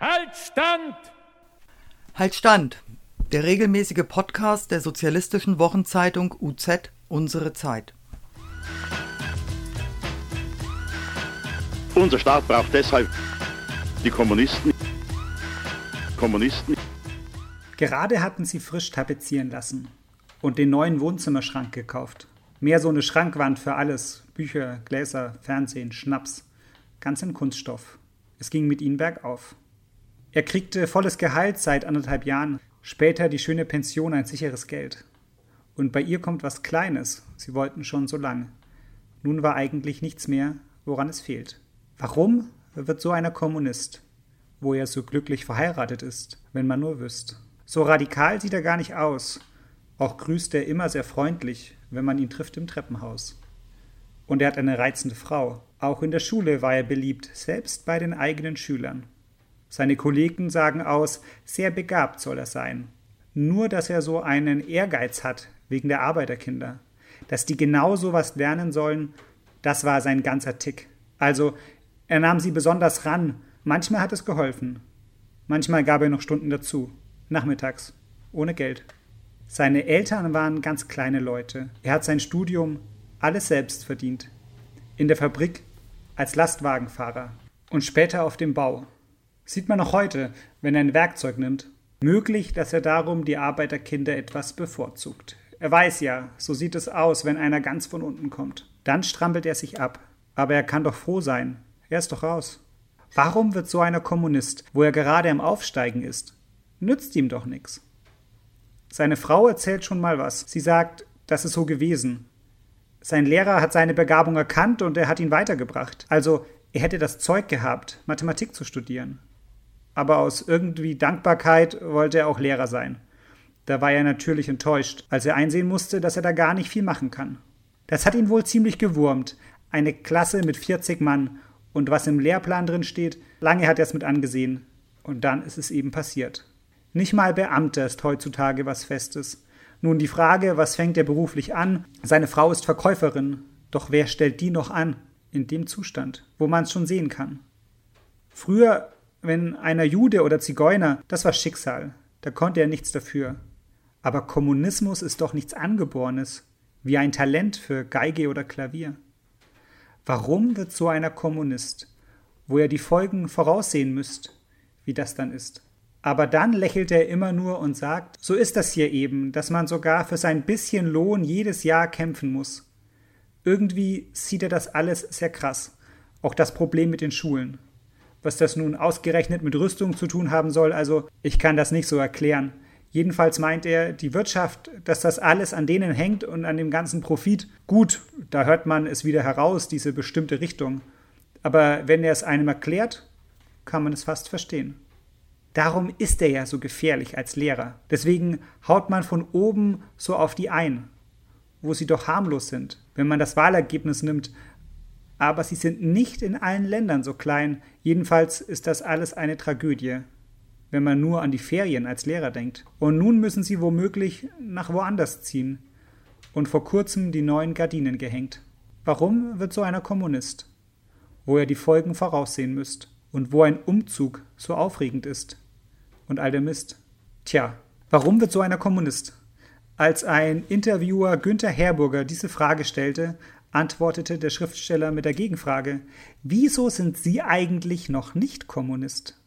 Halt Stand! Halt Stand! Der regelmäßige Podcast der sozialistischen Wochenzeitung UZ Unsere Zeit. Unser Staat braucht deshalb die Kommunisten. Kommunisten. Gerade hatten sie frisch tapezieren lassen und den neuen Wohnzimmerschrank gekauft. Mehr so eine Schrankwand für alles: Bücher, Gläser, Fernsehen, Schnaps. Ganz in Kunststoff. Es ging mit ihnen bergauf. Er kriegte volles Gehalt seit anderthalb Jahren, später die schöne Pension ein sicheres Geld. Und bei ihr kommt was Kleines, sie wollten schon so lang. Nun war eigentlich nichts mehr, woran es fehlt. Warum wird so einer Kommunist, wo er so glücklich verheiratet ist, wenn man nur wüsste? So radikal sieht er gar nicht aus. Auch grüßt er immer sehr freundlich, wenn man ihn trifft im Treppenhaus. Und er hat eine reizende Frau. Auch in der Schule war er beliebt, selbst bei den eigenen Schülern. Seine Kollegen sagen aus, sehr begabt soll er sein. Nur, dass er so einen Ehrgeiz hat wegen der Arbeiterkinder. Dass die genau so was lernen sollen, das war sein ganzer Tick. Also, er nahm sie besonders ran. Manchmal hat es geholfen. Manchmal gab er noch Stunden dazu. Nachmittags. Ohne Geld. Seine Eltern waren ganz kleine Leute. Er hat sein Studium alles selbst verdient. In der Fabrik als Lastwagenfahrer und später auf dem Bau. Sieht man noch heute, wenn er ein Werkzeug nimmt. Möglich, dass er darum die Arbeiterkinder etwas bevorzugt. Er weiß ja, so sieht es aus, wenn einer ganz von unten kommt. Dann strampelt er sich ab. Aber er kann doch froh sein. Er ist doch raus. Warum wird so einer Kommunist, wo er gerade am Aufsteigen ist? Nützt ihm doch nichts. Seine Frau erzählt schon mal was. Sie sagt, das ist so gewesen. Sein Lehrer hat seine Begabung erkannt und er hat ihn weitergebracht. Also er hätte das Zeug gehabt, Mathematik zu studieren aber aus irgendwie Dankbarkeit wollte er auch Lehrer sein. Da war er natürlich enttäuscht, als er einsehen musste, dass er da gar nicht viel machen kann. Das hat ihn wohl ziemlich gewurmt. Eine Klasse mit 40 Mann und was im Lehrplan drin steht, lange hat er es mit angesehen. Und dann ist es eben passiert. Nicht mal Beamter ist heutzutage was Festes. Nun die Frage, was fängt er beruflich an? Seine Frau ist Verkäuferin. Doch wer stellt die noch an? In dem Zustand, wo man es schon sehen kann. Früher wenn einer Jude oder Zigeuner, das war Schicksal, da konnte er nichts dafür. Aber Kommunismus ist doch nichts Angeborenes, wie ein Talent für Geige oder Klavier. Warum wird so einer Kommunist, wo er die Folgen voraussehen müsste, wie das dann ist? Aber dann lächelt er immer nur und sagt, so ist das hier eben, dass man sogar für sein bisschen Lohn jedes Jahr kämpfen muss. Irgendwie sieht er das alles sehr krass. Auch das Problem mit den Schulen was das nun ausgerechnet mit Rüstung zu tun haben soll, also ich kann das nicht so erklären. Jedenfalls meint er, die Wirtschaft, dass das alles an denen hängt und an dem ganzen Profit. Gut, da hört man es wieder heraus, diese bestimmte Richtung. Aber wenn er es einem erklärt, kann man es fast verstehen. Darum ist er ja so gefährlich als Lehrer. Deswegen haut man von oben so auf die ein, wo sie doch harmlos sind. Wenn man das Wahlergebnis nimmt, aber sie sind nicht in allen Ländern so klein. Jedenfalls ist das alles eine Tragödie, wenn man nur an die Ferien als Lehrer denkt. Und nun müssen sie womöglich nach woanders ziehen und vor kurzem die neuen Gardinen gehängt. Warum wird so einer Kommunist? Wo er die Folgen voraussehen müsst und wo ein Umzug so aufregend ist und all der Mist. Tja, warum wird so einer Kommunist? Als ein Interviewer Günther Herburger diese Frage stellte, antwortete der Schriftsteller mit der Gegenfrage Wieso sind Sie eigentlich noch nicht Kommunist?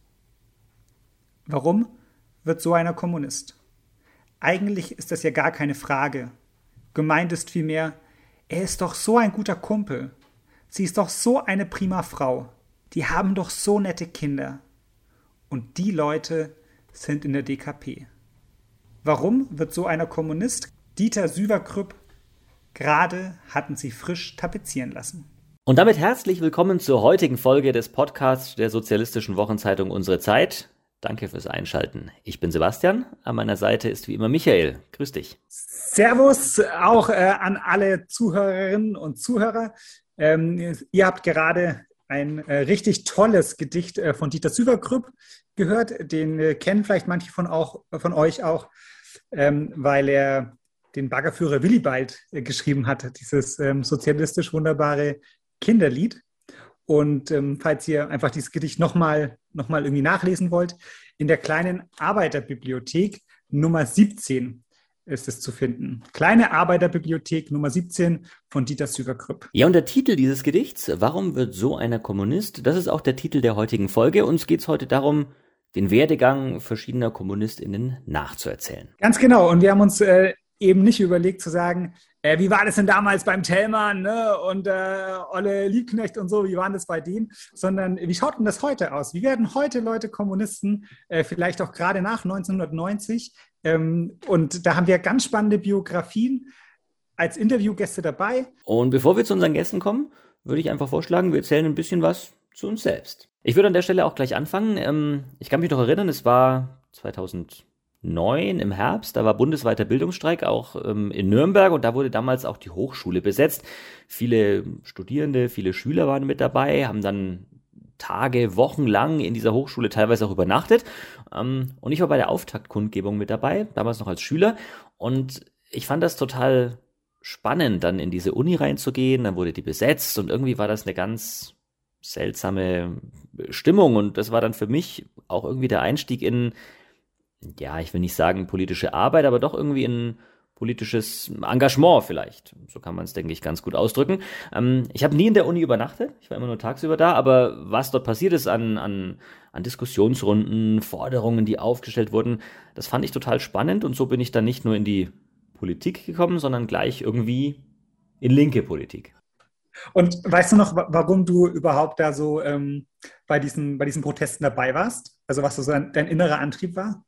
Warum wird so einer Kommunist? Eigentlich ist das ja gar keine Frage. Gemeint ist vielmehr, er ist doch so ein guter Kumpel. Sie ist doch so eine prima Frau. Die haben doch so nette Kinder. Und die Leute sind in der DKP. Warum wird so einer Kommunist? Dieter Süverkrüpp Gerade hatten sie frisch tapezieren lassen. Und damit herzlich willkommen zur heutigen Folge des Podcasts der Sozialistischen Wochenzeitung Unsere Zeit. Danke fürs Einschalten. Ich bin Sebastian. An meiner Seite ist wie immer Michael. Grüß dich. Servus auch äh, an alle Zuhörerinnen und Zuhörer. Ähm, ihr habt gerade ein äh, richtig tolles Gedicht äh, von Dieter Süvergrüpp gehört. Den äh, kennen vielleicht manche von, auch, von euch auch, ähm, weil er den Baggerführer Willibald äh, geschrieben hat, dieses ähm, sozialistisch wunderbare Kinderlied. Und ähm, falls ihr einfach dieses Gedicht nochmal noch mal irgendwie nachlesen wollt, in der kleinen Arbeiterbibliothek Nummer 17 ist es zu finden. Kleine Arbeiterbibliothek Nummer 17 von Dieter Süger-Krüpp. Ja, und der Titel dieses Gedichts, Warum wird so einer Kommunist? Das ist auch der Titel der heutigen Folge. Uns geht es heute darum, den Werdegang verschiedener KommunistInnen nachzuerzählen. Ganz genau. Und wir haben uns äh, eben nicht überlegt zu sagen, äh, wie war das denn damals beim Tellmann ne? und äh, Olle Liebknecht und so, wie waren das bei denen, sondern wie schaut denn das heute aus? Wie werden heute Leute Kommunisten, äh, vielleicht auch gerade nach 1990? Ähm, und da haben wir ganz spannende Biografien als Interviewgäste dabei. Und bevor wir zu unseren Gästen kommen, würde ich einfach vorschlagen, wir erzählen ein bisschen was zu uns selbst. Ich würde an der Stelle auch gleich anfangen. Ähm, ich kann mich noch erinnern, es war 2000 2009 im Herbst, da war bundesweiter Bildungsstreik auch ähm, in Nürnberg und da wurde damals auch die Hochschule besetzt. Viele Studierende, viele Schüler waren mit dabei, haben dann Tage, Wochen lang in dieser Hochschule teilweise auch übernachtet. Ähm, und ich war bei der Auftaktkundgebung mit dabei, damals noch als Schüler. Und ich fand das total spannend, dann in diese Uni reinzugehen. Dann wurde die besetzt und irgendwie war das eine ganz seltsame Stimmung. Und das war dann für mich auch irgendwie der Einstieg in ja, ich will nicht sagen politische Arbeit, aber doch irgendwie ein politisches Engagement vielleicht. So kann man es, denke ich, ganz gut ausdrücken. Ähm, ich habe nie in der Uni übernachtet, ich war immer nur tagsüber da, aber was dort passiert ist an, an, an Diskussionsrunden, Forderungen, die aufgestellt wurden, das fand ich total spannend und so bin ich dann nicht nur in die Politik gekommen, sondern gleich irgendwie in linke Politik. Und weißt du noch, warum du überhaupt da so ähm, bei, diesen, bei diesen Protesten dabei warst? Also was so dein, dein innerer Antrieb war?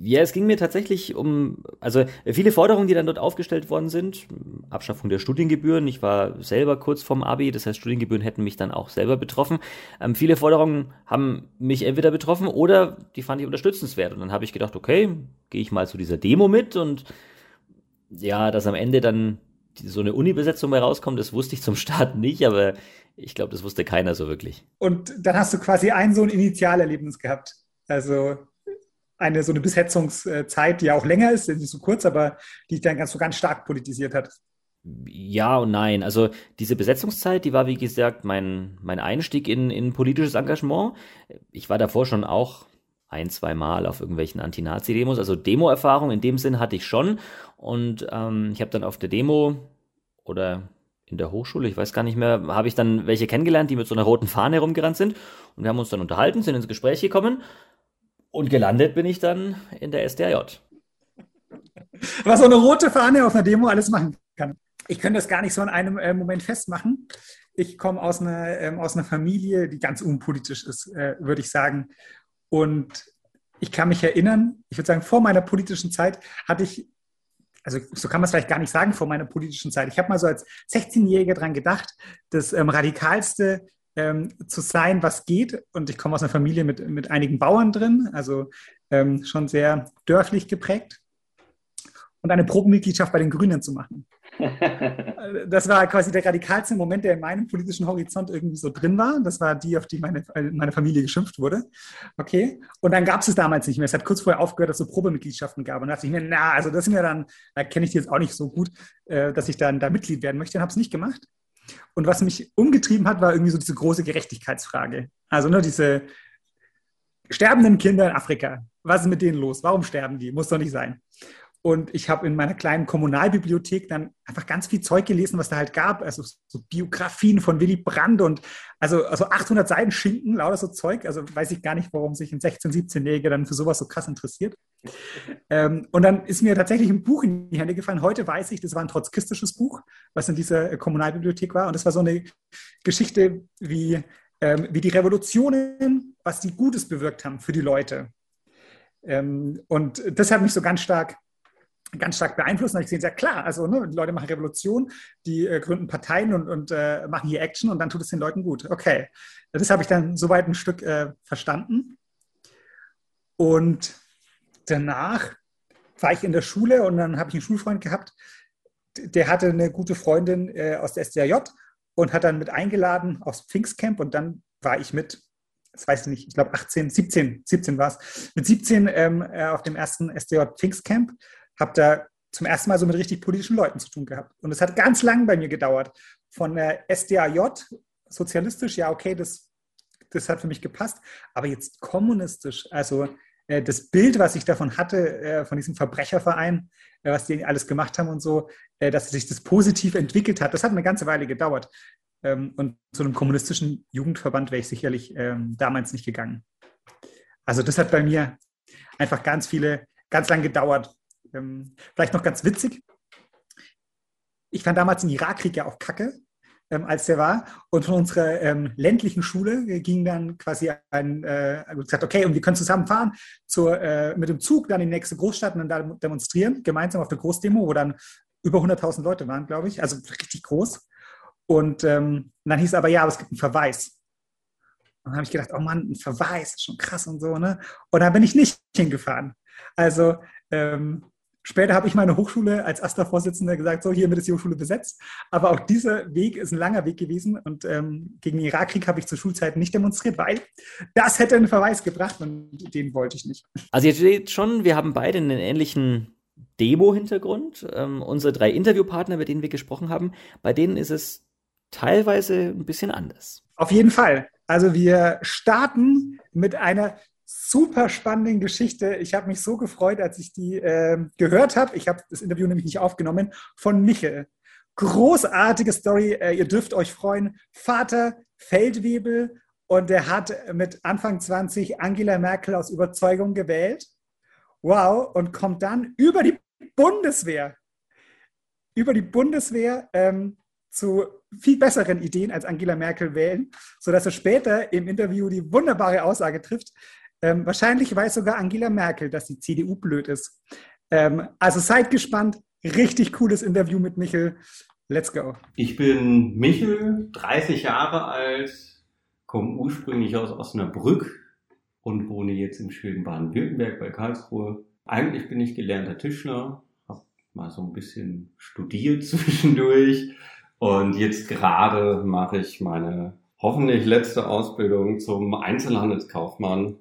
Ja, es ging mir tatsächlich um, also viele Forderungen, die dann dort aufgestellt worden sind. Abschaffung der Studiengebühren. Ich war selber kurz vorm Abi, das heißt, Studiengebühren hätten mich dann auch selber betroffen. Ähm, viele Forderungen haben mich entweder betroffen oder die fand ich unterstützenswert. Und dann habe ich gedacht, okay, gehe ich mal zu dieser Demo mit und ja, dass am Ende dann so eine Uni-Besetzung bei rauskommt, das wusste ich zum Start nicht, aber ich glaube, das wusste keiner so wirklich. Und dann hast du quasi ein so ein Initialerlebnis gehabt. Also eine so eine Besetzungszeit, die ja auch länger ist, nicht so kurz, aber die dann ganz so ganz stark politisiert hat. Ja und nein. Also diese Besetzungszeit, die war wie gesagt mein, mein Einstieg in, in politisches Engagement. Ich war davor schon auch ein, zwei Mal auf irgendwelchen Anti-Nazi-Demos. Also Demo-Erfahrung in dem Sinn hatte ich schon. Und ähm, ich habe dann auf der Demo oder in der Hochschule, ich weiß gar nicht mehr, habe ich dann welche kennengelernt, die mit so einer roten Fahne herumgerannt sind. Und wir haben uns dann unterhalten, sind ins Gespräch gekommen. Und gelandet bin ich dann in der SDRJ. Was so eine rote Fahne auf einer Demo alles machen kann. Ich könnte das gar nicht so in einem äh, Moment festmachen. Ich komme aus einer, ähm, aus einer Familie, die ganz unpolitisch ist, äh, würde ich sagen. Und ich kann mich erinnern, ich würde sagen, vor meiner politischen Zeit hatte ich, also so kann man es vielleicht gar nicht sagen, vor meiner politischen Zeit. Ich habe mal so als 16-Jähriger dran gedacht, das ähm, radikalste ähm, zu sein, was geht. Und ich komme aus einer Familie mit, mit einigen Bauern drin, also ähm, schon sehr dörflich geprägt. Und eine Probenmitgliedschaft bei den Grünen zu machen. das war quasi der radikalste Moment, der in meinem politischen Horizont irgendwie so drin war. Das war die, auf die meine, meine Familie geschimpft wurde. Okay. Und dann gab es es damals nicht mehr. Es hat kurz vorher aufgehört, dass es so Probemitgliedschaften gab. Und da dachte ich mir, na, also das sind ja dann, da kenne ich die jetzt auch nicht so gut, äh, dass ich dann da Mitglied werden möchte. Und habe es nicht gemacht. Und was mich umgetrieben hat, war irgendwie so diese große Gerechtigkeitsfrage. Also ne, diese sterbenden Kinder in Afrika. Was ist mit denen los? Warum sterben die? Muss doch nicht sein. Und ich habe in meiner kleinen Kommunalbibliothek dann einfach ganz viel Zeug gelesen, was da halt gab. Also so Biografien von Willy Brandt und also, also 800 Seiten Schinken, lauter so Zeug. Also weiß ich gar nicht, warum sich ein 16-, 17-Jähriger dann für sowas so krass interessiert. Ähm, und dann ist mir tatsächlich ein Buch in die Hände gefallen. Heute weiß ich, das war ein trotzkistisches Buch, was in dieser Kommunalbibliothek war. Und das war so eine Geschichte, wie, ähm, wie die Revolutionen, was die Gutes bewirkt haben für die Leute. Ähm, und das hat mich so ganz stark ganz stark beeinflusst. Und ich gesehen, ja klar, also ne, die Leute machen Revolution, die äh, gründen Parteien und, und äh, machen hier Action und dann tut es den Leuten gut. Okay, das habe ich dann soweit ein Stück äh, verstanden. Und danach war ich in der Schule und dann habe ich einen Schulfreund gehabt, der hatte eine gute Freundin äh, aus der SDRJ und hat dann mit eingeladen aufs Pfingstcamp und dann war ich mit, das weiß ich nicht, ich glaube 18, 17, 17 war es, mit 17 ähm, äh, auf dem ersten SDRJ Pfingstcamp habe da zum ersten Mal so mit richtig politischen Leuten zu tun gehabt. Und es hat ganz lang bei mir gedauert. Von der SDAJ sozialistisch, ja, okay, das, das hat für mich gepasst. Aber jetzt kommunistisch, also äh, das Bild, was ich davon hatte, äh, von diesem Verbrecherverein, äh, was die alles gemacht haben und so, äh, dass sich das positiv entwickelt hat, das hat eine ganze Weile gedauert. Ähm, und zu einem kommunistischen Jugendverband wäre ich sicherlich ähm, damals nicht gegangen. Also das hat bei mir einfach ganz viele, ganz lang gedauert. Ähm, vielleicht noch ganz witzig. Ich fand damals den Irakkrieg ja auch kacke, ähm, als der war. Und von unserer ähm, ländlichen Schule ging dann quasi ein, äh, gesagt, okay, und wir können zusammen fahren zur, äh, mit dem Zug dann in die nächste Großstadt und dann da demonstrieren, gemeinsam auf der Großdemo, wo dann über 100.000 Leute waren, glaube ich, also richtig groß. Und ähm, dann hieß es aber, ja, aber es gibt einen Verweis. Und dann habe ich gedacht, oh Mann, ein Verweis, ist schon krass und so, ne? Und dann bin ich nicht hingefahren. Also ähm, später habe ich meine Hochschule als AStA-Vorsitzender gesagt, so, hiermit ist die Hochschule besetzt. Aber auch dieser Weg ist ein langer Weg gewesen. Und ähm, gegen den Irakkrieg habe ich zur Schulzeit nicht demonstriert, weil das hätte einen Verweis gebracht und den wollte ich nicht. Also ihr seht schon, wir haben beide einen ähnlichen Demo-Hintergrund. Ähm, unsere drei Interviewpartner, mit denen wir gesprochen haben, bei denen ist es teilweise ein bisschen anders. Auf jeden Fall. Also wir starten mit einer super spannenden Geschichte. Ich habe mich so gefreut, als ich die äh, gehört habe. Ich habe das Interview nämlich nicht aufgenommen von Michel. Großartige Story. Äh, ihr dürft euch freuen. Vater Feldwebel und der hat mit Anfang 20 Angela Merkel aus Überzeugung gewählt. Wow. Und kommt dann über die Bundeswehr. Über die Bundeswehr ähm, zu viel besseren Ideen als Angela Merkel wählen, sodass er später im Interview die wunderbare Aussage trifft, ähm, wahrscheinlich weiß sogar Angela Merkel, dass die CDU blöd ist. Ähm, also seid gespannt. Richtig cooles Interview mit Michel. Let's go. Ich bin Michel, 30 Jahre alt, komme ursprünglich aus Osnabrück und wohne jetzt im schönen Baden-Württemberg bei Karlsruhe. Eigentlich bin ich gelernter Tischler, habe mal so ein bisschen studiert zwischendurch und jetzt gerade mache ich meine hoffentlich letzte Ausbildung zum Einzelhandelskaufmann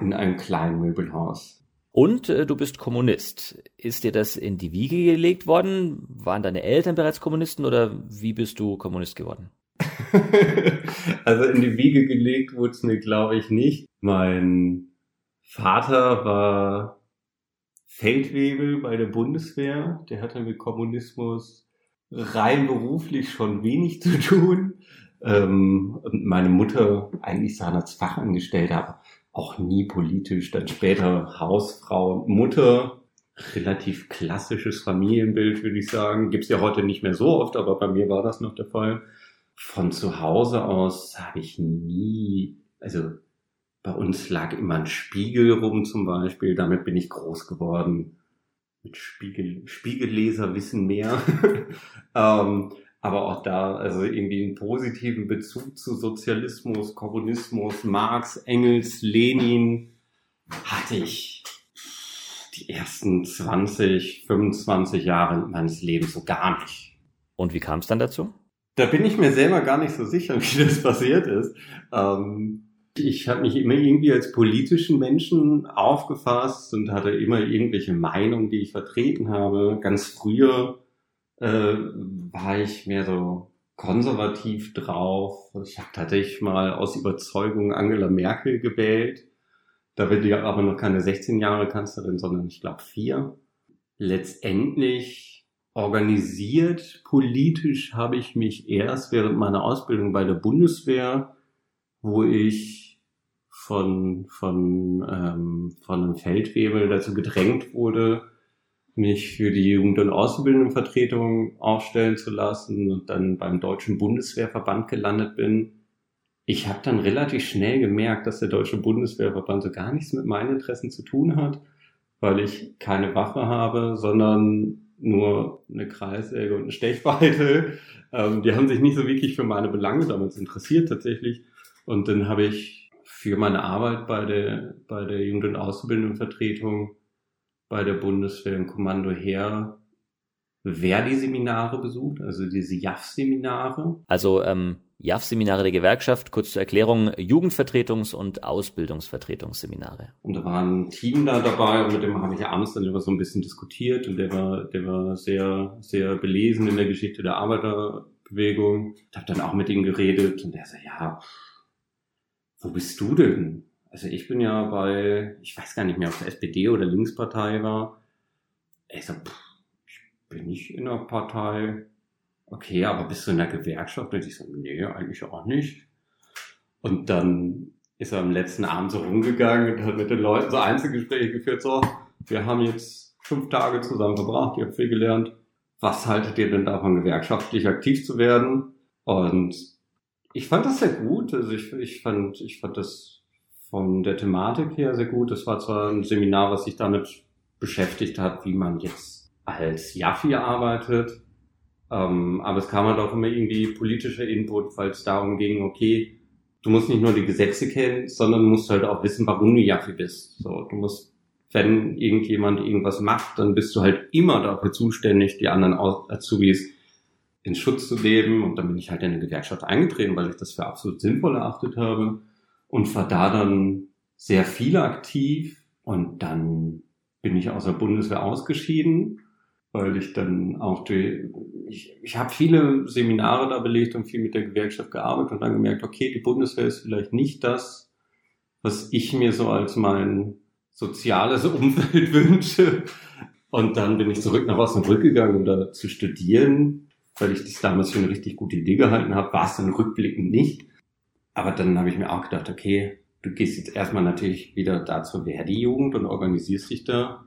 in einem kleinen Möbelhaus. Und äh, du bist Kommunist. Ist dir das in die Wiege gelegt worden? Waren deine Eltern bereits Kommunisten oder wie bist du Kommunist geworden? also in die Wiege gelegt wurde es mir, glaube ich, nicht. Mein Vater war Feldwebel bei der Bundeswehr. Der hatte mit Kommunismus rein beruflich schon wenig zu tun. Ähm, und meine Mutter eigentlich Zahnarztfachangestellte, aber auch nie politisch. Dann später Hausfrau, Mutter, relativ klassisches Familienbild, würde ich sagen. Gibt's ja heute nicht mehr so oft, aber bei mir war das noch der Fall. Von zu Hause aus habe ich nie, also bei uns lag immer ein Spiegel rum zum Beispiel, damit bin ich groß geworden. Mit Spiegel, Spiegelleser wissen mehr. ähm, aber auch da, also irgendwie einen positiven Bezug zu Sozialismus, Kommunismus, Marx, Engels, Lenin hatte ich die ersten 20, 25 Jahre meines Lebens so gar nicht. Und wie kam es dann dazu? Da bin ich mir selber gar nicht so sicher, wie das passiert ist. Ähm, ich habe mich immer irgendwie als politischen Menschen aufgefasst und hatte immer irgendwelche Meinungen, die ich vertreten habe. Ganz früher äh, war ich mehr so konservativ drauf. Ich habe tatsächlich mal aus Überzeugung Angela Merkel gewählt. Da wird die aber noch keine 16 Jahre Kanzlerin, sondern ich glaube vier. Letztendlich organisiert politisch habe ich mich erst während meiner Ausbildung bei der Bundeswehr, wo ich von, von, ähm, von einem Feldwebel dazu gedrängt wurde, mich für die Jugend- und Ausbildendenvertretung aufstellen zu lassen und dann beim Deutschen Bundeswehrverband gelandet bin. Ich habe dann relativ schnell gemerkt, dass der Deutsche Bundeswehrverband so gar nichts mit meinen Interessen zu tun hat, weil ich keine Waffe habe, sondern nur eine Kreissäge und eine Stechbeite. Ähm, die haben sich nicht so wirklich für meine Belange damals interessiert tatsächlich. Und dann habe ich für meine Arbeit bei der, bei der Jugend- und Ausbildendenvertretung bei der Bundeswehr im Kommando Heer Verdi-Seminare besucht, also diese JAF-Seminare. Also ähm, JAF-Seminare der Gewerkschaft, kurz zur Erklärung, Jugendvertretungs- und Ausbildungsvertretungsseminare. Und da war ein Team da dabei und mit dem habe ich abends dann immer so ein bisschen diskutiert und der war, der war sehr, sehr belesen in der Geschichte der Arbeiter, Bewegung. Ich habe dann auch mit ihm geredet und er so, ja, wo bist du denn? Also ich bin ja bei, ich weiß gar nicht mehr, ob es SPD oder Linkspartei war. Er so, pff, ich bin nicht in der Partei. Okay, aber bist du in der Gewerkschaft? Und ich so, nee, eigentlich auch nicht. Und dann ist er am letzten Abend so rumgegangen und hat mit den Leuten so Einzelgespräche geführt, so, wir haben jetzt fünf Tage zusammen verbracht, ihr habt viel gelernt. Was haltet ihr denn davon, gewerkschaftlich aktiv zu werden? Und ich fand das sehr gut. Also ich, ich fand, ich fand das von der Thematik her sehr gut. Das war zwar ein Seminar, was sich damit beschäftigt hat, wie man jetzt als Jaffi arbeitet. Ähm, aber es kam halt auch immer irgendwie politischer Input, weil es darum ging, okay, du musst nicht nur die Gesetze kennen, sondern musst halt auch wissen, warum du Jaffi bist. So, du musst, wenn irgendjemand irgendwas macht, dann bist du halt immer dafür zuständig, die anderen Azubis in Schutz zu nehmen. Und dann bin ich halt in eine Gewerkschaft eingetreten, weil ich das für absolut sinnvoll erachtet habe und war da dann sehr viel aktiv. Und dann bin ich aus der Bundeswehr ausgeschieden, weil ich dann auch die, ich, ich habe viele Seminare da belegt und viel mit der Gewerkschaft gearbeitet und dann gemerkt, okay, die Bundeswehr ist vielleicht nicht das, was ich mir so als mein soziales Umfeld wünsche. Und dann bin ich zurück nach Osnabrück gegangen, um da zu studieren weil ich das damals für eine richtig gute Idee gehalten habe, war es dann rückblickend nicht. Aber dann habe ich mir auch gedacht, okay, du gehst jetzt erstmal natürlich wieder da zur Verdi-Jugend und organisierst dich da.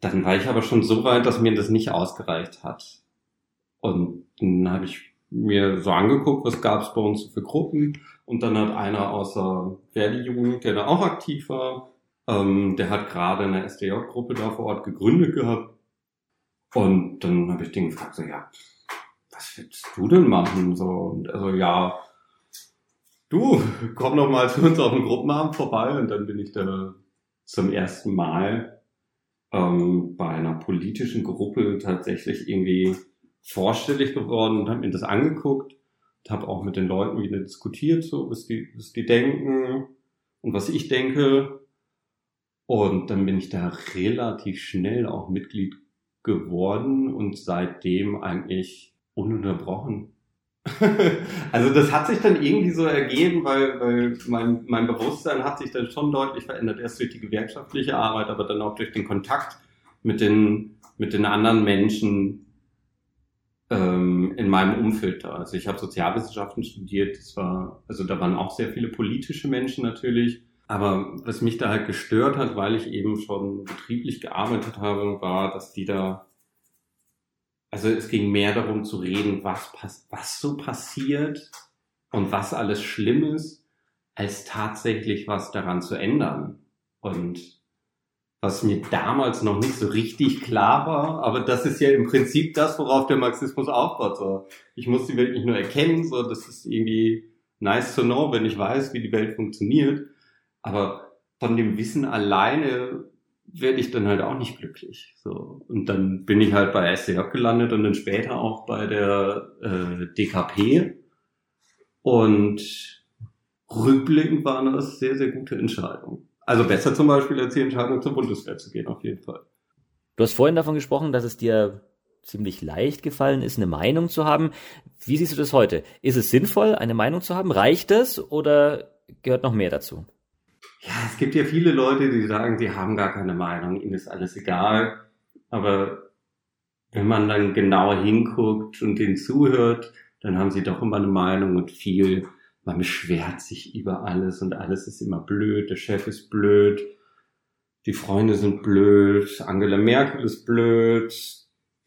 Dann war ich aber schon so weit, dass mir das nicht ausgereicht hat. Und dann habe ich mir so angeguckt, was gab es bei uns für Gruppen. Und dann hat einer außer Verdi-Jugend, der da auch aktiv war, ähm, der hat gerade eine SDJ-Gruppe da vor Ort gegründet gehabt. Und dann habe ich den gefragt, so, ja, was willst du denn machen? So, und also, ja, du, komm doch mal zu uns auf den Gruppenabend vorbei. Und dann bin ich da zum ersten Mal ähm, bei einer politischen Gruppe tatsächlich irgendwie vorstellig geworden und habe mir das angeguckt und habe auch mit den Leuten wieder diskutiert, so was die, was die denken und was ich denke. Und dann bin ich da relativ schnell auch Mitglied geworden und seitdem eigentlich ununterbrochen. also das hat sich dann irgendwie so ergeben, weil, weil mein, mein Bewusstsein hat sich dann schon deutlich verändert, erst durch die gewerkschaftliche Arbeit, aber dann auch durch den Kontakt mit den, mit den anderen Menschen ähm, in meinem Umfeld da. Also ich habe Sozialwissenschaften studiert, das war, also da waren auch sehr viele politische Menschen natürlich, aber was mich da halt gestört hat, weil ich eben schon betrieblich gearbeitet habe, war, dass die da, also es ging mehr darum zu reden, was, was so passiert und was alles schlimm ist, als tatsächlich was daran zu ändern. Und was mir damals noch nicht so richtig klar war, aber das ist ja im Prinzip das, worauf der Marxismus aufbaut. So, ich muss die Welt nicht nur erkennen, so das ist irgendwie nice to know, wenn ich weiß, wie die Welt funktioniert. Aber von dem Wissen alleine werde ich dann halt auch nicht glücklich. So. Und dann bin ich halt bei SDJ gelandet und dann später auch bei der äh, DKP. Und rückblickend waren das sehr, sehr gute Entscheidungen. Also besser zum Beispiel als die Entscheidung zur Bundeswehr zu gehen, auf jeden Fall. Du hast vorhin davon gesprochen, dass es dir ziemlich leicht gefallen ist, eine Meinung zu haben. Wie siehst du das heute? Ist es sinnvoll, eine Meinung zu haben? Reicht es oder gehört noch mehr dazu? Ja, es gibt ja viele Leute, die sagen, sie haben gar keine Meinung, ihnen ist alles egal. Aber wenn man dann genauer hinguckt und denen zuhört, dann haben sie doch immer eine Meinung und viel. Man beschwert sich über alles und alles ist immer blöd. Der Chef ist blöd. Die Freunde sind blöd. Angela Merkel ist blöd.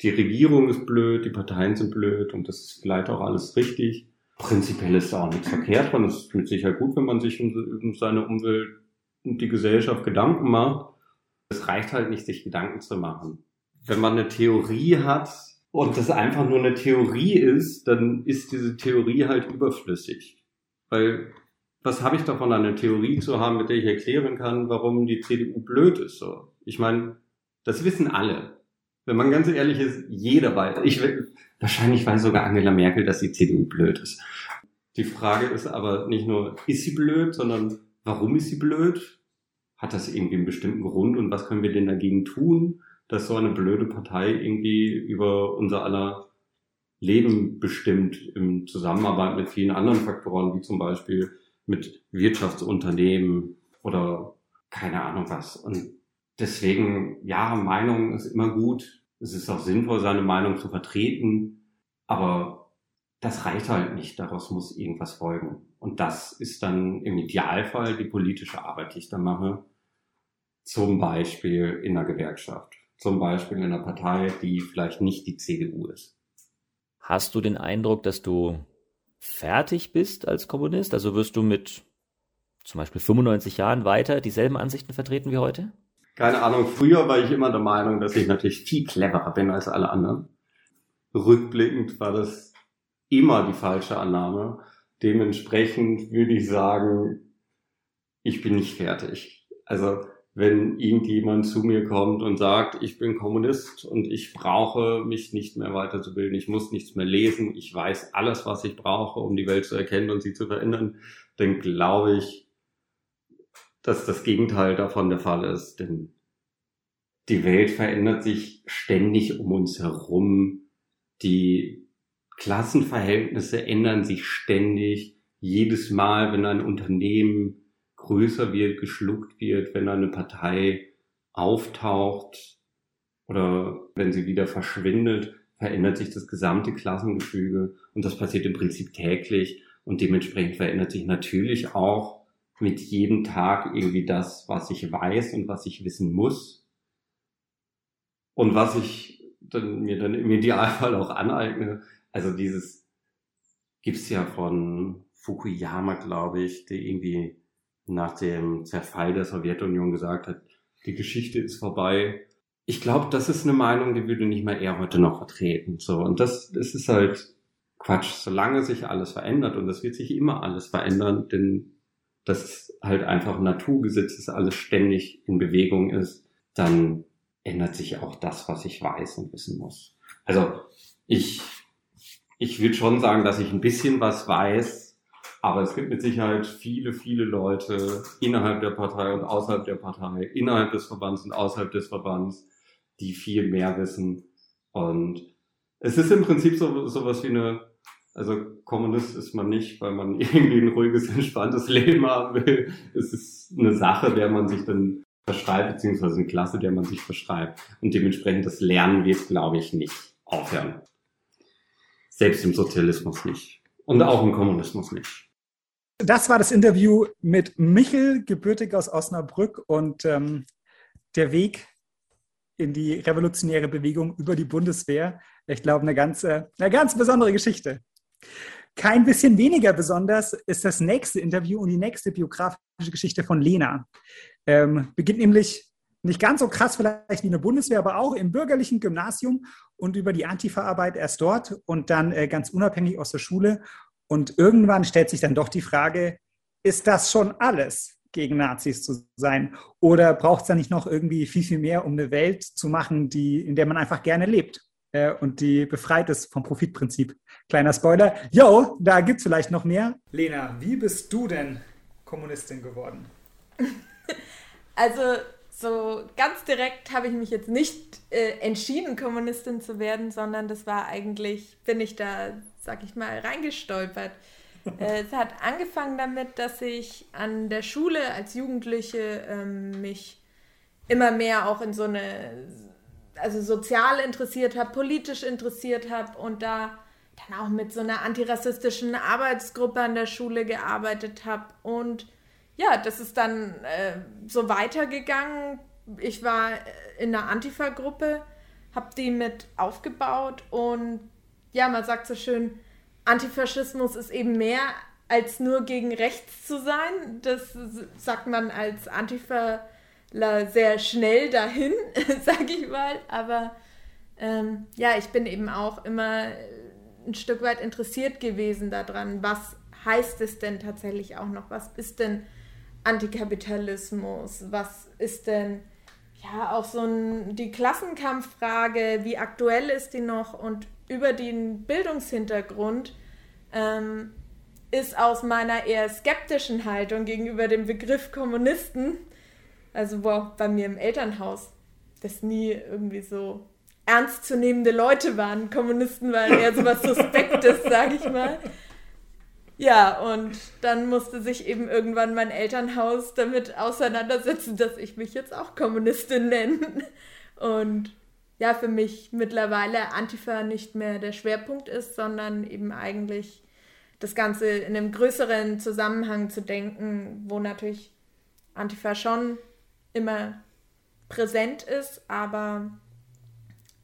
Die Regierung ist blöd. Die Parteien sind blöd. Und das ist vielleicht auch alles richtig. Prinzipiell ist da auch nichts verkehrt dran. Es ist mit Sicherheit gut, wenn man sich um, seine Umwelt und die Gesellschaft Gedanken macht. Es reicht halt nicht, sich Gedanken zu machen. Wenn man eine Theorie hat und das einfach nur eine Theorie ist, dann ist diese Theorie halt überflüssig. Weil was habe ich davon, eine Theorie zu haben, mit der ich erklären kann, warum die CDU blöd ist? So, ich meine, das wissen alle. Wenn man ganz ehrlich ist, jeder weiß. Ich, wahrscheinlich weiß sogar Angela Merkel, dass die CDU blöd ist. Die Frage ist aber nicht nur, ist sie blöd, sondern warum ist sie blöd? Hat das irgendwie einen bestimmten Grund und was können wir denn dagegen tun, dass so eine blöde Partei irgendwie über unser aller Leben bestimmt im Zusammenarbeit mit vielen anderen Faktoren, wie zum Beispiel mit Wirtschaftsunternehmen oder keine Ahnung was. Und deswegen, ja, Meinung ist immer gut. Es ist auch sinnvoll, seine Meinung zu vertreten. Aber das reicht halt nicht. Daraus muss irgendwas folgen. Und das ist dann im Idealfall die politische Arbeit, die ich da mache. Zum Beispiel in einer Gewerkschaft. Zum Beispiel in einer Partei, die vielleicht nicht die CDU ist. Hast du den Eindruck, dass du fertig bist als Kommunist? Also wirst du mit zum Beispiel 95 Jahren weiter dieselben Ansichten vertreten wie heute? Keine Ahnung, früher war ich immer der Meinung, dass ich natürlich viel cleverer bin als alle anderen. Rückblickend war das immer die falsche Annahme. Dementsprechend würde ich sagen, ich bin nicht fertig. Also wenn irgendjemand zu mir kommt und sagt, ich bin Kommunist und ich brauche mich nicht mehr weiterzubilden, ich muss nichts mehr lesen, ich weiß alles, was ich brauche, um die Welt zu erkennen und sie zu verändern, dann glaube ich, dass das Gegenteil davon der Fall ist. Denn die Welt verändert sich ständig um uns herum. Die Klassenverhältnisse ändern sich ständig. Jedes Mal, wenn ein Unternehmen größer wird, geschluckt wird, wenn eine Partei auftaucht oder wenn sie wieder verschwindet, verändert sich das gesamte Klassengefüge und das passiert im Prinzip täglich und dementsprechend verändert sich natürlich auch mit jedem Tag irgendwie das, was ich weiß und was ich wissen muss und was ich dann, mir dann im Idealfall auch aneigne. Also dieses gibt's ja von Fukuyama, glaube ich, der irgendwie nach dem Zerfall der Sowjetunion gesagt hat, die Geschichte ist vorbei. Ich glaube, das ist eine Meinung, die würde nicht mal er heute noch vertreten. So und das, das ist halt Quatsch. Solange sich alles verändert und das wird sich immer alles verändern, denn das halt einfach ein Naturgesetz ist, alles ständig in Bewegung ist, dann ändert sich auch das, was ich weiß und wissen muss. Also ich ich würde schon sagen, dass ich ein bisschen was weiß, aber es gibt mit Sicherheit viele, viele Leute innerhalb der Partei und außerhalb der Partei, innerhalb des Verbands und außerhalb des Verbands, die viel mehr wissen. Und es ist im Prinzip so sowas wie eine, also Kommunist ist man nicht, weil man irgendwie ein ruhiges, entspanntes Leben haben will. Es ist eine Sache, der man sich dann verschreibt, beziehungsweise eine Klasse, der man sich verschreibt. Und dementsprechend das Lernen wird, glaube ich, nicht aufhören. Selbst im Sozialismus nicht. Und auch im Kommunismus nicht. Das war das Interview mit Michel, gebürtig aus Osnabrück und ähm, der Weg in die revolutionäre Bewegung über die Bundeswehr. Ich glaube, eine ganz, eine ganz besondere Geschichte. Kein bisschen weniger besonders ist das nächste Interview und die nächste biografische Geschichte von Lena. Ähm, beginnt nämlich nicht ganz so krass vielleicht wie eine Bundeswehr, aber auch im bürgerlichen Gymnasium und über die Antifa-Arbeit erst dort und dann äh, ganz unabhängig aus der Schule und irgendwann stellt sich dann doch die Frage, ist das schon alles, gegen Nazis zu sein? Oder braucht es da nicht noch irgendwie viel, viel mehr, um eine Welt zu machen, die, in der man einfach gerne lebt äh, und die befreit ist vom Profitprinzip? Kleiner Spoiler. Yo, da gibt es vielleicht noch mehr. Lena, wie bist du denn Kommunistin geworden? Also so ganz direkt habe ich mich jetzt nicht äh, entschieden, Kommunistin zu werden, sondern das war eigentlich, bin ich da sag ich mal, reingestolpert. Äh, es hat angefangen damit, dass ich an der Schule als Jugendliche ähm, mich immer mehr auch in so eine, also sozial interessiert habe, politisch interessiert habe und da dann auch mit so einer antirassistischen Arbeitsgruppe an der Schule gearbeitet habe. Und ja, das ist dann äh, so weitergegangen. Ich war in einer Antifa-Gruppe, habe die mit aufgebaut und ja, man sagt so schön, Antifaschismus ist eben mehr als nur gegen rechts zu sein. Das sagt man als Antifa sehr schnell dahin, sag ich mal. Aber ähm, ja, ich bin eben auch immer ein Stück weit interessiert gewesen daran, was heißt es denn tatsächlich auch noch? Was ist denn Antikapitalismus? Was ist denn ja auch so ein, die Klassenkampffrage? Wie aktuell ist die noch? Und über den Bildungshintergrund ähm, ist aus meiner eher skeptischen Haltung gegenüber dem Begriff Kommunisten, also boah, bei mir im Elternhaus, das nie irgendwie so ernstzunehmende Leute waren. Kommunisten waren eher so was Suspektes, sage ich mal. Ja, und dann musste sich eben irgendwann mein Elternhaus damit auseinandersetzen, dass ich mich jetzt auch Kommunistin nenne. Und ja, für mich mittlerweile Antifa nicht mehr der Schwerpunkt ist, sondern eben eigentlich das Ganze in einem größeren Zusammenhang zu denken, wo natürlich Antifa schon immer präsent ist, aber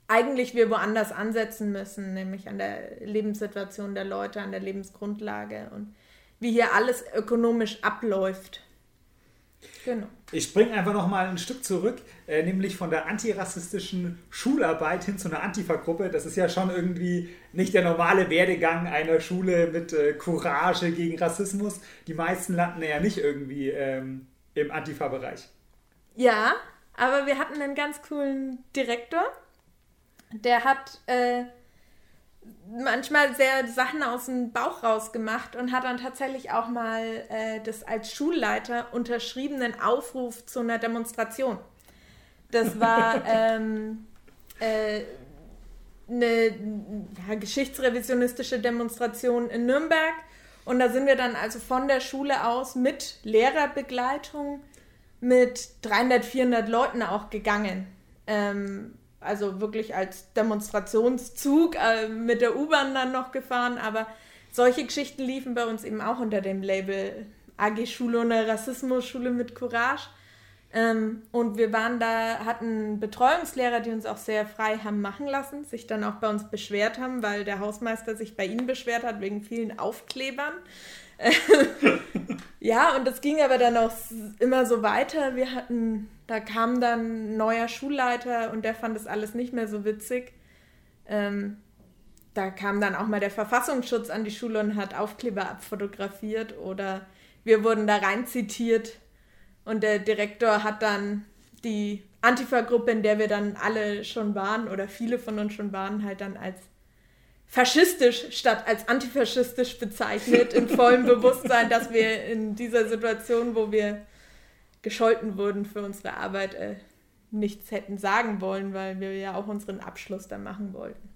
eigentlich wir woanders ansetzen müssen, nämlich an der Lebenssituation der Leute, an der Lebensgrundlage und wie hier alles ökonomisch abläuft. Genau. Ich springe einfach noch mal ein Stück zurück, äh, nämlich von der antirassistischen Schularbeit hin zu einer Antifa-Gruppe. Das ist ja schon irgendwie nicht der normale Werdegang einer Schule mit äh, Courage gegen Rassismus. Die meisten landen ja nicht irgendwie ähm, im Antifa-Bereich. Ja, aber wir hatten einen ganz coolen Direktor, der hat äh, manchmal sehr Sachen aus dem Bauch rausgemacht und hat dann tatsächlich auch mal äh, das als Schulleiter unterschriebenen Aufruf zu einer Demonstration. Das war ähm, äh, eine ja, geschichtsrevisionistische Demonstration in Nürnberg. Und da sind wir dann also von der Schule aus mit Lehrerbegleitung mit 300, 400 Leuten auch gegangen. Ähm, also wirklich als Demonstrationszug äh, mit der U-Bahn dann noch gefahren, aber solche Geschichten liefen bei uns eben auch unter dem Label AG Schule und Rassismus-Schule mit Courage. Ähm, und wir waren da, hatten Betreuungslehrer, die uns auch sehr frei haben machen lassen, sich dann auch bei uns beschwert haben, weil der Hausmeister sich bei ihnen beschwert hat wegen vielen Aufklebern. ja, und das ging aber dann auch immer so weiter. Wir hatten, da kam dann ein neuer Schulleiter und der fand das alles nicht mehr so witzig. Ähm, da kam dann auch mal der Verfassungsschutz an die Schule und hat Aufkleber abfotografiert oder wir wurden da rein zitiert und der Direktor hat dann die Antifa-Gruppe, in der wir dann alle schon waren oder viele von uns schon waren, halt dann als faschistisch statt als antifaschistisch bezeichnet, in vollem Bewusstsein, dass wir in dieser Situation, wo wir gescholten wurden für unsere Arbeit, äh, nichts hätten sagen wollen, weil wir ja auch unseren Abschluss da machen wollten.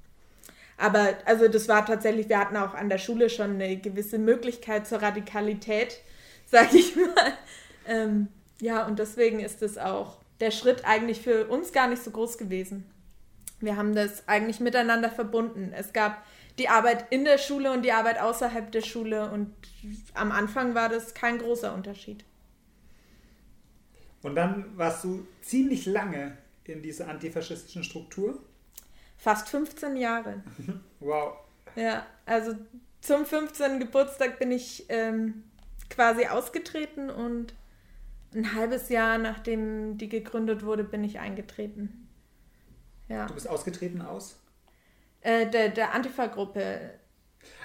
Aber also das war tatsächlich, wir hatten auch an der Schule schon eine gewisse Möglichkeit zur Radikalität, sag ich mal. Ähm, ja, und deswegen ist es auch der Schritt eigentlich für uns gar nicht so groß gewesen. Wir haben das eigentlich miteinander verbunden. Es gab die Arbeit in der Schule und die Arbeit außerhalb der Schule und am Anfang war das kein großer Unterschied. Und dann warst du ziemlich lange in dieser antifaschistischen Struktur? Fast 15 Jahre. wow. Ja, also zum 15. Geburtstag bin ich ähm, quasi ausgetreten und ein halbes Jahr nachdem die gegründet wurde, bin ich eingetreten. Ja. Du bist ausgetreten aus? Äh, der der Antifa-Gruppe.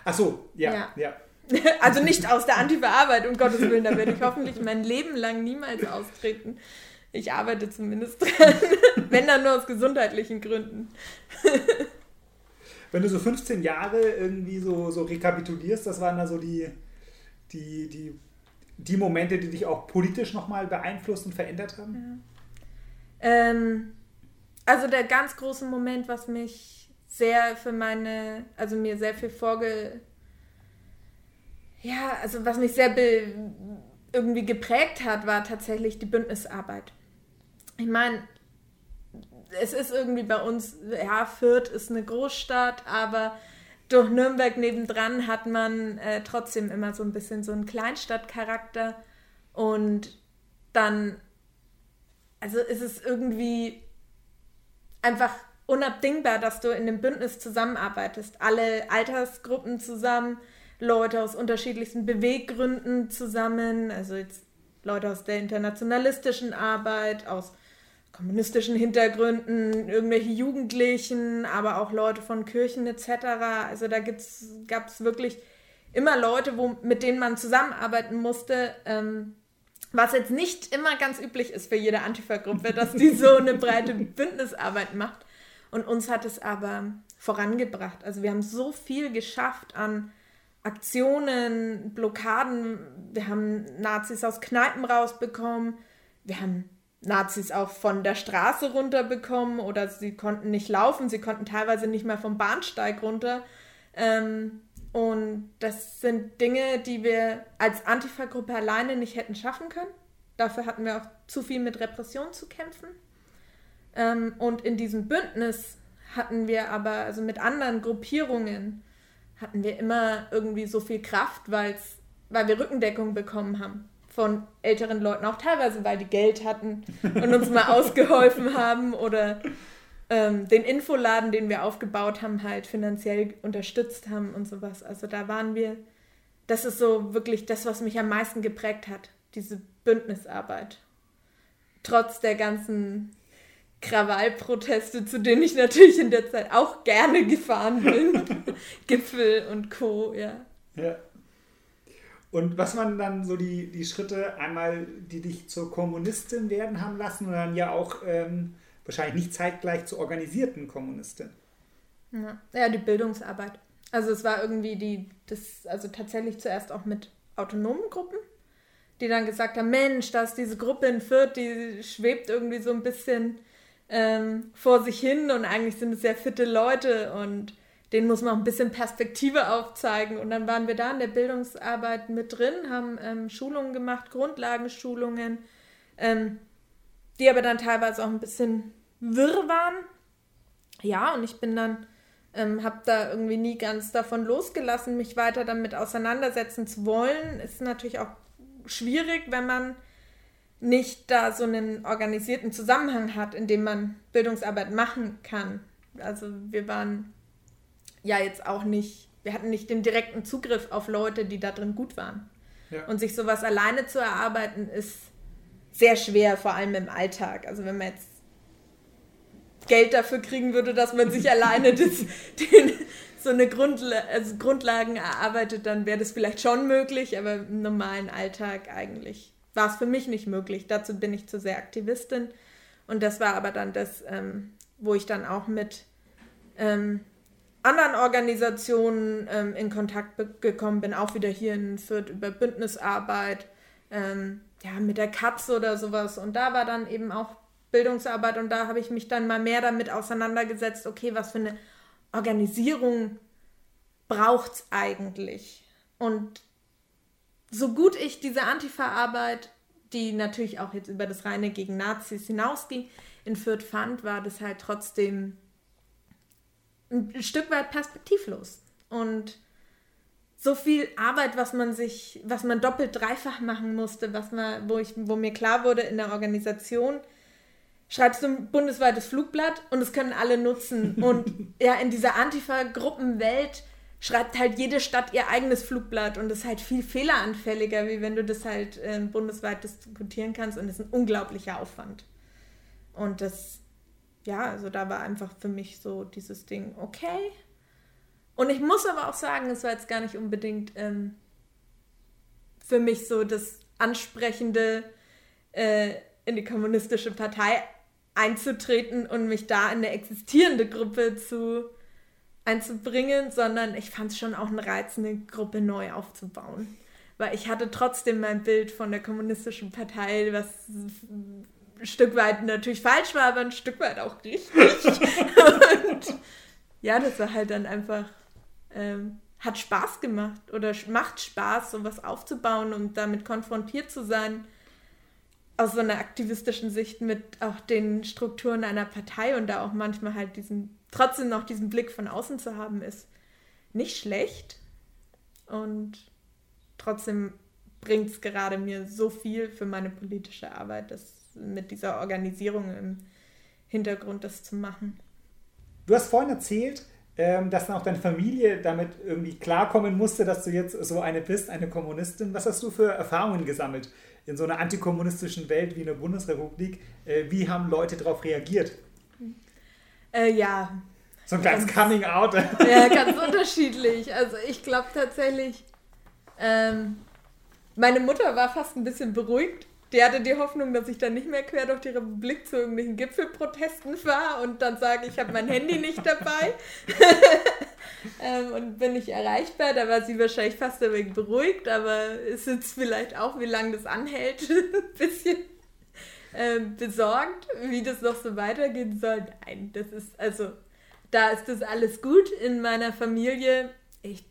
Ach so, ja, ja. ja. also nicht aus der Antifa-Arbeit, um Gottes Willen, da werde ich hoffentlich mein Leben lang niemals austreten. Ich arbeite zumindest dran, wenn dann nur aus gesundheitlichen Gründen. wenn du so 15 Jahre irgendwie so, so rekapitulierst, das waren da so die, die, die, die Momente, die dich auch politisch nochmal beeinflusst und verändert haben? Ja. Ähm, also der ganz große Moment, was mich sehr für meine, also mir sehr viel vorge... Ja, also was mich sehr irgendwie geprägt hat, war tatsächlich die Bündnisarbeit. Ich meine, es ist irgendwie bei uns, ja, Fürth ist eine Großstadt, aber durch Nürnberg nebendran hat man äh, trotzdem immer so ein bisschen so einen Kleinstadtcharakter und dann, also ist es irgendwie einfach unabdingbar, dass du in dem Bündnis zusammenarbeitest. Alle Altersgruppen zusammen, Leute aus unterschiedlichsten Beweggründen zusammen, also jetzt Leute aus der internationalistischen Arbeit, aus kommunistischen Hintergründen, irgendwelche Jugendlichen, aber auch Leute von Kirchen etc. Also da gab es wirklich immer Leute, wo, mit denen man zusammenarbeiten musste. Ähm, was jetzt nicht immer ganz üblich ist für jede Antifa-Gruppe, dass die so eine breite Bündnisarbeit macht. Und uns hat es aber vorangebracht. Also wir haben so viel geschafft an Aktionen, Blockaden. Wir haben Nazis aus Kneipen rausbekommen. Wir haben Nazis auch von der Straße runterbekommen oder sie konnten nicht laufen, sie konnten teilweise nicht mehr vom Bahnsteig runter. Ähm, und das sind Dinge, die wir als Antifa-Gruppe alleine nicht hätten schaffen können. Dafür hatten wir auch zu viel mit Repression zu kämpfen. Ähm, und in diesem Bündnis hatten wir aber, also mit anderen Gruppierungen, hatten wir immer irgendwie so viel Kraft, weil's, weil wir Rückendeckung bekommen haben von älteren Leuten, auch teilweise, weil die Geld hatten und uns mal ausgeholfen haben oder ähm, den Infoladen, den wir aufgebaut haben, halt finanziell unterstützt haben und sowas. Also da waren wir, das ist so wirklich das, was mich am meisten geprägt hat, diese Bündnisarbeit. Trotz der ganzen Krawallproteste, zu denen ich natürlich in der Zeit auch gerne gefahren bin. Gipfel und Co., ja. Ja. Und was waren dann so die, die Schritte, einmal, die dich zur Kommunistin werden haben lassen und dann ja auch ähm, wahrscheinlich nicht zeitgleich zur organisierten Kommunistin? Ja. ja, die Bildungsarbeit. Also es war irgendwie die, das, also tatsächlich zuerst auch mit autonomen Gruppen, die dann gesagt haben, Mensch, da ist diese Gruppe in Fürth, die schwebt irgendwie so ein bisschen ähm, vor sich hin und eigentlich sind es sehr fitte Leute und denen muss man auch ein bisschen Perspektive aufzeigen. Und dann waren wir da in der Bildungsarbeit mit drin, haben ähm, Schulungen gemacht, Grundlagenschulungen, ähm, die aber dann teilweise auch ein bisschen wirr waren. Ja, und ich bin dann, ähm, habe da irgendwie nie ganz davon losgelassen, mich weiter damit auseinandersetzen zu wollen. Ist natürlich auch schwierig, wenn man nicht da so einen organisierten Zusammenhang hat, in dem man Bildungsarbeit machen kann. Also wir waren ja jetzt auch nicht, wir hatten nicht den direkten Zugriff auf Leute, die da drin gut waren. Ja. Und sich sowas alleine zu erarbeiten, ist sehr schwer, vor allem im Alltag. Also wenn man jetzt Geld dafür kriegen würde, dass man sich alleine das, den, so eine Grundla also Grundlagen erarbeitet, dann wäre das vielleicht schon möglich, aber im normalen Alltag eigentlich war es für mich nicht möglich. Dazu bin ich zu sehr Aktivistin. Und das war aber dann das, ähm, wo ich dann auch mit ähm, anderen Organisationen ähm, in Kontakt gekommen bin, auch wieder hier in Fürth über Bündnisarbeit, ähm, ja, mit der Katz oder sowas. Und da war dann eben auch Bildungsarbeit und da habe ich mich dann mal mehr damit auseinandergesetzt, okay, was für eine Organisierung braucht es eigentlich? Und so gut ich diese Antifa-Arbeit, die natürlich auch jetzt über das reine gegen Nazis hinausging, in Fürth fand, war das halt trotzdem ein Stück weit perspektivlos. Und so viel Arbeit, was man sich, was man doppelt, dreifach machen musste, was man, wo, ich, wo mir klar wurde in der Organisation, schreibst du ein bundesweites Flugblatt und es können alle nutzen. Und ja, in dieser Antifa-Gruppenwelt schreibt halt jede Stadt ihr eigenes Flugblatt und ist halt viel fehleranfälliger, wie wenn du das halt äh, bundesweit diskutieren kannst und es ist ein unglaublicher Aufwand. Und das ja, also da war einfach für mich so dieses Ding, okay. Und ich muss aber auch sagen, es war jetzt gar nicht unbedingt ähm, für mich so das Ansprechende, äh, in die kommunistische Partei einzutreten und mich da in eine existierende Gruppe zu einzubringen, sondern ich fand es schon auch eine Gruppe neu aufzubauen. Weil ich hatte trotzdem mein Bild von der kommunistischen Partei, was ein Stück weit natürlich falsch war, aber ein Stück weit auch richtig. und ja, das war halt dann einfach, ähm, hat Spaß gemacht oder macht Spaß, sowas aufzubauen und damit konfrontiert zu sein. Aus so einer aktivistischen Sicht mit auch den Strukturen einer Partei und da auch manchmal halt diesen, trotzdem noch diesen Blick von außen zu haben, ist nicht schlecht. Und trotzdem bringt es gerade mir so viel für meine politische Arbeit, dass mit dieser Organisierung im Hintergrund das zu machen. Du hast vorhin erzählt, ähm, dass dann auch deine Familie damit irgendwie klarkommen musste, dass du jetzt so eine bist, eine Kommunistin. Was hast du für Erfahrungen gesammelt in so einer antikommunistischen Welt wie in der Bundesrepublik? Äh, wie haben Leute darauf reagiert? Äh, ja. So ein kleines Coming Out. Ja, ganz unterschiedlich. Also ich glaube tatsächlich, ähm, meine Mutter war fast ein bisschen beruhigt, die hatte die Hoffnung, dass ich dann nicht mehr quer durch die Republik zu irgendwelchen Gipfelprotesten fahre und dann sage, ich habe mein Handy nicht dabei ähm, und bin nicht erreichbar. Da war sie wahrscheinlich fast ein wenig beruhigt, aber ist vielleicht auch, wie lange das anhält, ein bisschen äh, besorgt, wie das noch so weitergehen soll. Nein, das ist, also, da ist das alles gut in meiner Familie. Ich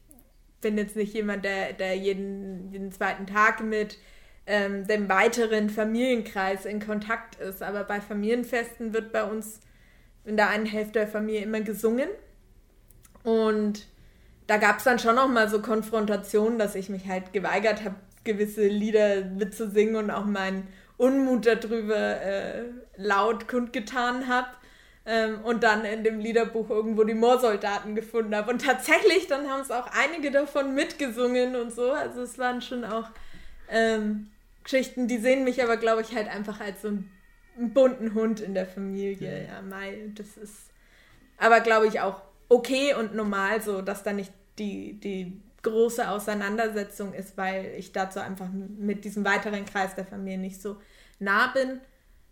bin jetzt nicht jemand, der, der jeden, jeden zweiten Tag mit ähm, dem weiteren Familienkreis in Kontakt ist. Aber bei Familienfesten wird bei uns in der einen Hälfte der Familie immer gesungen. Und da gab es dann schon noch mal so Konfrontationen, dass ich mich halt geweigert habe, gewisse Lieder mitzusingen und auch meinen Unmut darüber äh, laut kundgetan habe. Ähm, und dann in dem Liederbuch irgendwo die Moorsoldaten gefunden habe. Und tatsächlich, dann haben es auch einige davon mitgesungen und so. Also es waren schon auch ähm, Geschichten, die sehen mich aber, glaube ich, halt einfach als so einen, einen bunten Hund in der Familie. Ja, Mai, das ist aber, glaube ich, auch okay und normal so, dass da nicht die, die große Auseinandersetzung ist, weil ich dazu einfach mit diesem weiteren Kreis der Familie nicht so nah bin.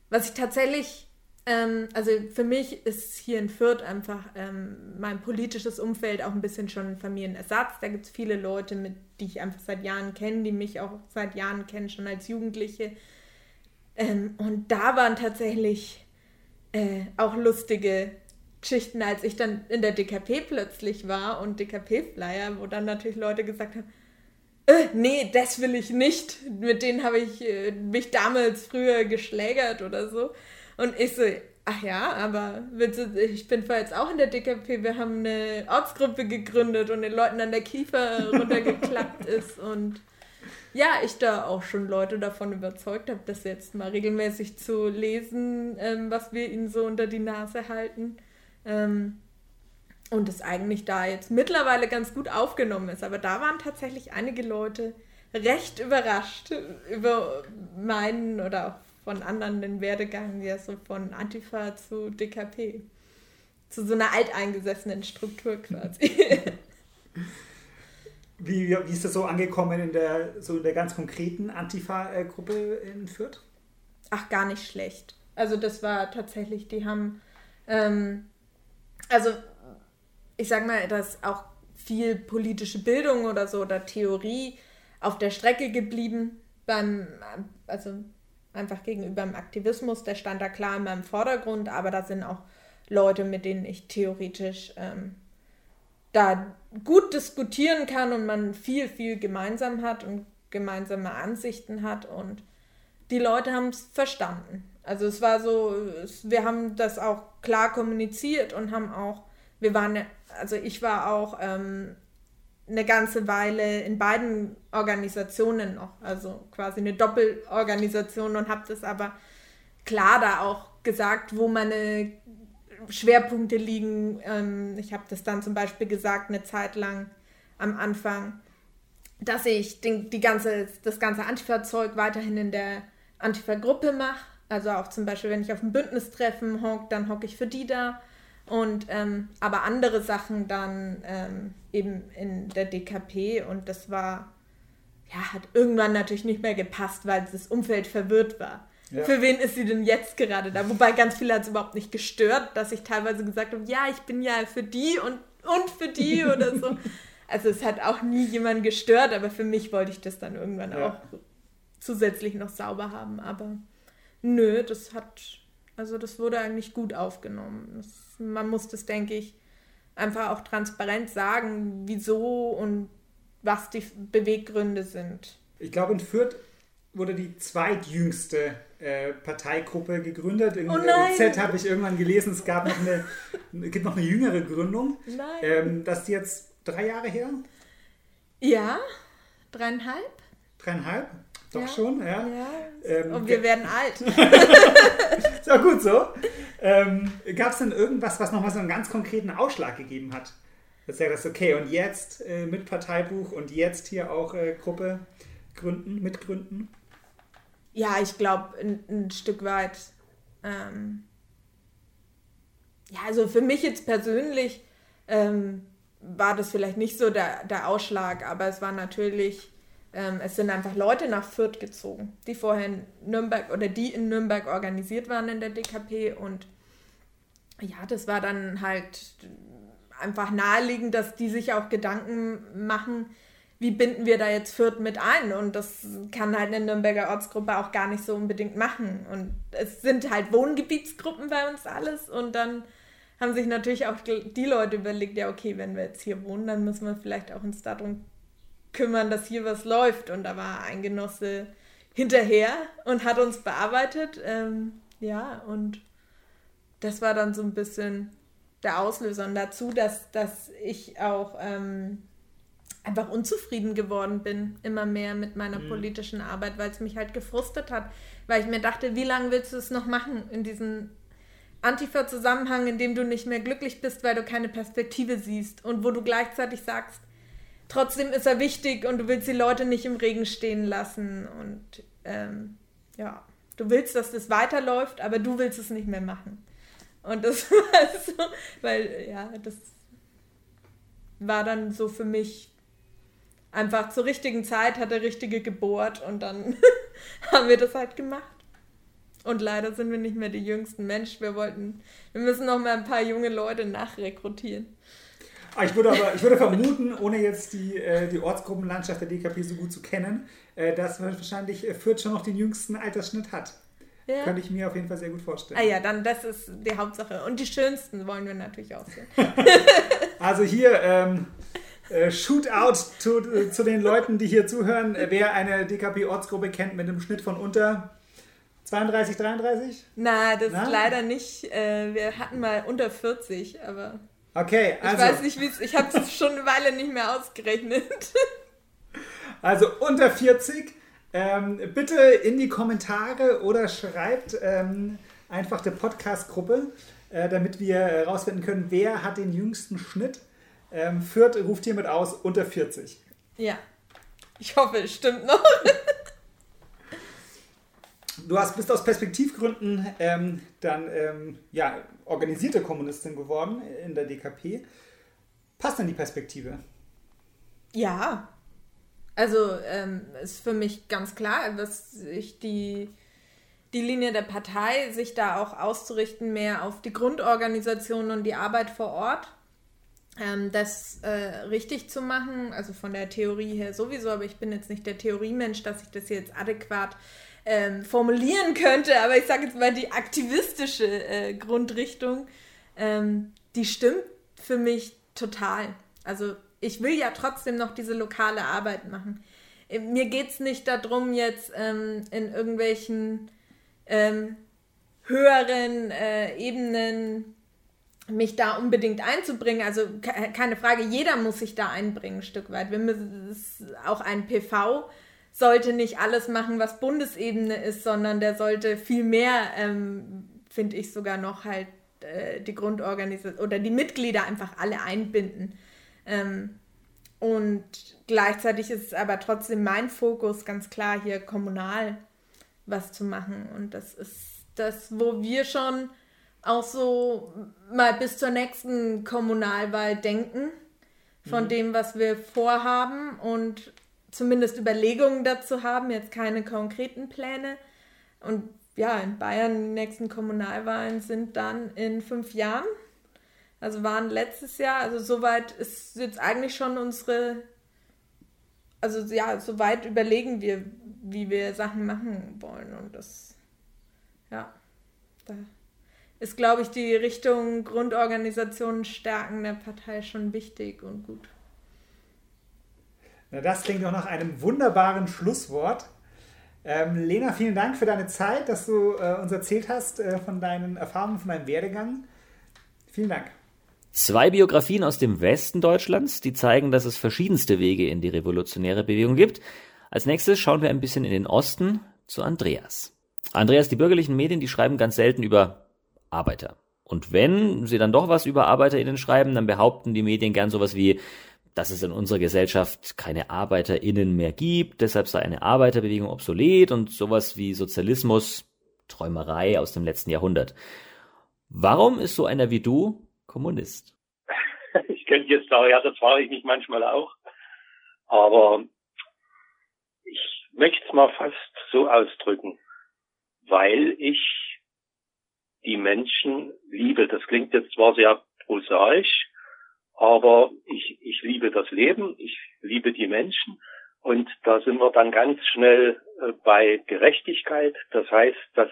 Was ich tatsächlich, ähm, also für mich ist hier in Fürth einfach ähm, mein politisches Umfeld auch ein bisschen schon Familienersatz. Da gibt es viele Leute, mit, die ich einfach seit Jahren kenne, die mich auch seit Jahren kennen, schon als Jugendliche. Ähm, und da waren tatsächlich äh, auch lustige Geschichten, als ich dann in der DKP plötzlich war und DKP-Flyer, wo dann natürlich Leute gesagt haben, äh, nee, das will ich nicht. Mit denen habe ich äh, mich damals früher geschlägert oder so. Und ich so, ach ja, aber ich bin vorher jetzt auch in der DKP. Wir haben eine Ortsgruppe gegründet und den Leuten an der Kiefer runtergeklappt ist. Und ja, ich da auch schon Leute davon überzeugt habe, das jetzt mal regelmäßig zu lesen, ähm, was wir ihnen so unter die Nase halten. Ähm, und es eigentlich da jetzt mittlerweile ganz gut aufgenommen ist. Aber da waren tatsächlich einige Leute recht überrascht über meinen oder auch von anderen den Werdegang, ja so von Antifa zu DKP. Zu so einer alteingesessenen Struktur quasi. Wie, wie ist das so angekommen in der, so in der ganz konkreten Antifa-Gruppe in Fürth? Ach, gar nicht schlecht. Also das war tatsächlich, die haben ähm, also ich sag mal, dass auch viel politische Bildung oder so oder Theorie auf der Strecke geblieben beim, also einfach gegenüber dem Aktivismus, der stand da klar in meinem Vordergrund, aber da sind auch Leute, mit denen ich theoretisch ähm, da gut diskutieren kann und man viel, viel gemeinsam hat und gemeinsame Ansichten hat und die Leute haben es verstanden. Also es war so, wir haben das auch klar kommuniziert und haben auch, wir waren, also ich war auch ähm, eine ganze Weile in beiden Organisationen noch, also quasi eine Doppelorganisation und habe das aber klar da auch gesagt, wo meine Schwerpunkte liegen. Ähm, ich habe das dann zum Beispiel gesagt eine Zeit lang am Anfang, dass ich den, die ganze, das ganze Antifa-Zeug weiterhin in der Antifa-Gruppe mache also auch zum Beispiel, wenn ich auf ein Bündnistreffen hocke, dann hocke ich für die da. Und ähm, aber andere Sachen dann ähm, eben in der DKP und das war, ja, hat irgendwann natürlich nicht mehr gepasst, weil das Umfeld verwirrt war. Ja. Für wen ist sie denn jetzt gerade da? Wobei ganz viele hat es überhaupt nicht gestört, dass ich teilweise gesagt habe, ja, ich bin ja für die und, und für die oder so. Also es hat auch nie jemand gestört, aber für mich wollte ich das dann irgendwann ja. auch zusätzlich noch sauber haben. Aber Nö, das hat, also das wurde eigentlich gut aufgenommen. Das, man muss das, denke ich, einfach auch transparent sagen, wieso und was die Beweggründe sind. Ich glaube, in Fürth wurde die zweitjüngste äh, Parteigruppe gegründet. In oh nein. Z habe ich irgendwann gelesen, es gab noch eine, gibt noch eine jüngere Gründung. Nein. Ähm, das ist jetzt drei Jahre her? Ja, dreieinhalb. Dreieinhalb? Doch ja, schon, ja. ja. Ähm, und wir werden alt. ist auch gut so. Ähm, Gab es denn irgendwas, was nochmal so einen ganz konkreten Ausschlag gegeben hat? Dass er das okay und jetzt äh, mit Parteibuch und jetzt hier auch äh, Gruppe gründen, mitgründen? Ja, ich glaube ein, ein, Stück weit. Ähm, ja, also für mich jetzt persönlich ähm, war das vielleicht nicht so der, der Ausschlag, aber es war natürlich ähm, es sind einfach Leute nach Fürth gezogen, die vorher in Nürnberg oder die in Nürnberg organisiert waren in der DKP und ja, das war dann halt einfach naheliegend, dass die sich auch Gedanken machen, wie binden wir da jetzt Fürth mit ein? Und das kann halt eine Nürnberger Ortsgruppe auch gar nicht so unbedingt machen. Und es sind halt Wohngebietsgruppen bei uns alles. Und dann haben sich natürlich auch die Leute überlegt, ja, okay, wenn wir jetzt hier wohnen, dann müssen wir vielleicht auch uns darum kümmern, dass hier was läuft. Und da war ein Genosse hinterher und hat uns bearbeitet. Ähm, ja, und das war dann so ein bisschen der Auslöser. Und dazu, dass, dass ich auch ähm, einfach unzufrieden geworden bin, immer mehr mit meiner mhm. politischen Arbeit, weil es mich halt gefrustet hat. Weil ich mir dachte, wie lange willst du es noch machen in diesem Antifa-Zusammenhang, in dem du nicht mehr glücklich bist, weil du keine Perspektive siehst und wo du gleichzeitig sagst, trotzdem ist er wichtig und du willst die Leute nicht im Regen stehen lassen und ähm, ja, du willst, dass das weiterläuft, aber du willst es nicht mehr machen. Und das war so, weil ja, das war dann so für mich einfach zur richtigen Zeit hat der Richtige gebohrt und dann haben wir das halt gemacht. Und leider sind wir nicht mehr die jüngsten Mensch. Wir wollten, wir müssen noch mal ein paar junge Leute nachrekrutieren. Ah, ich würde aber, ich würde vermuten, ohne jetzt die, äh, die Ortsgruppenlandschaft der DKP so gut zu kennen, äh, dass wahrscheinlich äh, Fürth schon noch den jüngsten Altersschnitt hat. Ja. Könnte ich mir auf jeden Fall sehr gut vorstellen. Ah ja, dann das ist die Hauptsache. Und die schönsten wollen wir natürlich auch sehen. also hier, ähm, äh, Shootout zu, äh, zu den Leuten, die hier zuhören. Wer eine DKP-Ortsgruppe kennt mit einem Schnitt von unter 32, 33? Na, das Na? leider nicht. Äh, wir hatten mal unter 40, aber. Okay, also. Ich weiß nicht, wie es. Ich habe es schon eine Weile nicht mehr ausgerechnet. Also unter 40. Ähm, bitte in die Kommentare oder schreibt ähm, einfach der Podcast-Gruppe, äh, damit wir herausfinden können, wer hat den jüngsten Schnitt. Ähm, Fürth ruft hiermit aus unter 40. Ja. Ich hoffe, es stimmt noch. du hast, bist aus Perspektivgründen ähm, dann ähm, ja, organisierte Kommunistin geworden in der DKP. Passt denn die Perspektive? Ja. Also ähm, ist für mich ganz klar, dass ich die, die Linie der Partei, sich da auch auszurichten, mehr auf die Grundorganisation und die Arbeit vor Ort ähm, das äh, richtig zu machen, also von der Theorie her sowieso, aber ich bin jetzt nicht der Theoriemensch, dass ich das jetzt adäquat ähm, formulieren könnte, aber ich sage jetzt mal die aktivistische äh, Grundrichtung, ähm, die stimmt für mich total. Also ich will ja trotzdem noch diese lokale Arbeit machen. Äh, mir geht es nicht darum, jetzt ähm, in irgendwelchen ähm, höheren äh, Ebenen mich da unbedingt einzubringen. Also keine Frage, jeder muss sich da einbringen, ein Stück weit. Wir müssen auch ein PV sollte nicht alles machen, was Bundesebene ist, sondern der sollte viel mehr, ähm, finde ich sogar noch halt äh, die Grundorganisation oder die Mitglieder einfach alle einbinden. Ähm, und gleichzeitig ist es aber trotzdem mein Fokus, ganz klar hier kommunal was zu machen. Und das ist das, wo wir schon auch so mal bis zur nächsten Kommunalwahl denken von mhm. dem, was wir vorhaben und zumindest Überlegungen dazu haben, jetzt keine konkreten Pläne. Und ja, in Bayern die nächsten Kommunalwahlen sind dann in fünf Jahren. Also waren letztes Jahr, also soweit ist jetzt eigentlich schon unsere, also ja, soweit überlegen wir, wie wir Sachen machen wollen. Und das, ja, da ist, glaube ich, die Richtung Grundorganisationen stärken der Partei schon wichtig und gut. Na, das klingt doch nach einem wunderbaren Schlusswort. Ähm, Lena, vielen Dank für deine Zeit, dass du äh, uns erzählt hast äh, von deinen Erfahrungen, von deinem Werdegang. Vielen Dank. Zwei Biografien aus dem Westen Deutschlands, die zeigen, dass es verschiedenste Wege in die revolutionäre Bewegung gibt. Als nächstes schauen wir ein bisschen in den Osten zu Andreas. Andreas, die bürgerlichen Medien, die schreiben ganz selten über Arbeiter. Und wenn sie dann doch was über ArbeiterInnen schreiben, dann behaupten die Medien gern sowas wie, dass es in unserer Gesellschaft keine ArbeiterInnen mehr gibt, deshalb sei eine Arbeiterbewegung obsolet und sowas wie Sozialismus Träumerei aus dem letzten Jahrhundert. Warum ist so einer wie du Kommunist? Ich könnte jetzt sagen, ja, das frage ich mich manchmal auch. Aber ich möchte es mal fast so ausdrücken, weil ich die Menschen liebe. Das klingt jetzt zwar sehr prosaisch, Aber ich, ich liebe das Leben, ich liebe die Menschen und da sind wir dann ganz schnell äh, bei Gerechtigkeit. Das heißt, dass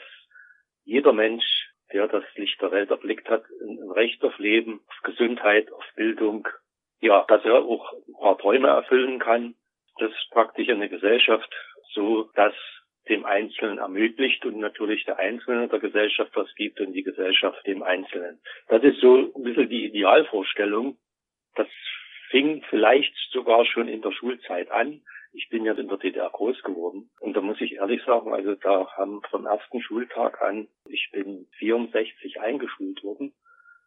jeder Mensch, der das Licht der Welt erblickt hat, ein Recht auf Leben, auf Gesundheit, auf Bildung, ja, dass er auch ein paar Träume erfüllen kann. Das ist praktisch eine Gesellschaft so, dass dem Einzelnen ermöglicht und natürlich der Einzelne der Gesellschaft was gibt und die Gesellschaft dem Einzelnen. Das ist so ein bisschen die Idealvorstellung. Das fing vielleicht sogar schon in der Schulzeit an. Ich bin ja in der DDR groß geworden. Und da muss ich ehrlich sagen, also da haben vom ersten Schultag an, ich bin 64 eingeschult worden,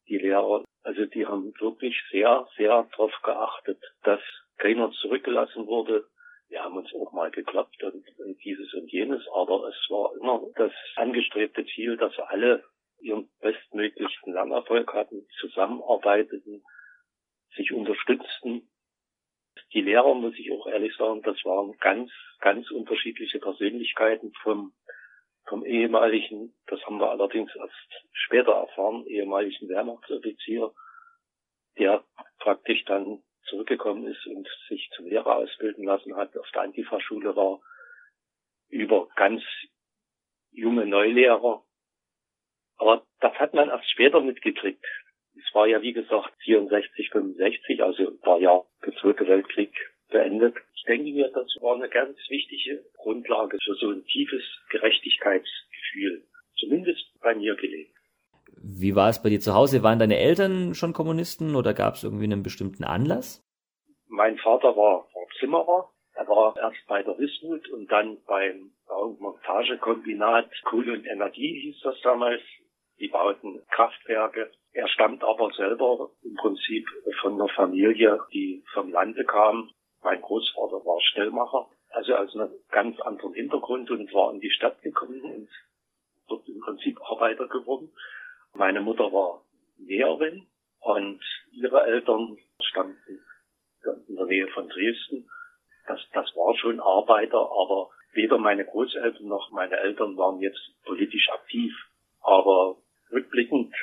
die Lehrer, also die haben wirklich sehr, sehr darauf geachtet, dass keiner zurückgelassen wurde. Wir haben uns auch mal geklappt und, und dieses und jenes, aber es war immer das angestrebte Ziel, dass alle ihren bestmöglichsten Lernerfolg hatten, zusammenarbeiteten, sich unterstützten. Die Lehrer, muss ich auch ehrlich sagen, das waren ganz, ganz unterschiedliche Persönlichkeiten vom, vom ehemaligen, das haben wir allerdings erst später erfahren, ehemaligen Wehrmachtsoffizier, der praktisch dann zurückgekommen ist und sich zum Lehrer ausbilden lassen hat, auf der Antifa-Schule war, über ganz junge Neulehrer. Aber das hat man erst später mitgekriegt. Es war ja, wie gesagt, 64, 65, also war ja der Zweite Weltkrieg beendet. Ich denke mir, das war eine ganz wichtige Grundlage für so ein tiefes Gerechtigkeitsgefühl. Zumindest bei mir gelegt. Wie war es bei dir zu Hause? Waren deine Eltern schon Kommunisten oder gab es irgendwie einen bestimmten Anlass? Mein Vater war, war Zimmerer. Er war erst bei der Wismut und dann beim Montagekombinat Kohle und Energie hieß das damals. Die bauten Kraftwerke er stammt aber selber im Prinzip von einer Familie, die vom Lande kam. Mein Großvater war Stellmacher, also aus einem ganz anderen Hintergrund und war in die Stadt gekommen und dort im Prinzip Arbeiter geworden. Meine Mutter war Näherin und ihre Eltern stammten in der Nähe von Dresden. Das, das war schon Arbeiter, aber weder meine Großeltern noch meine Eltern waren jetzt politisch aktiv. Aber rückblickend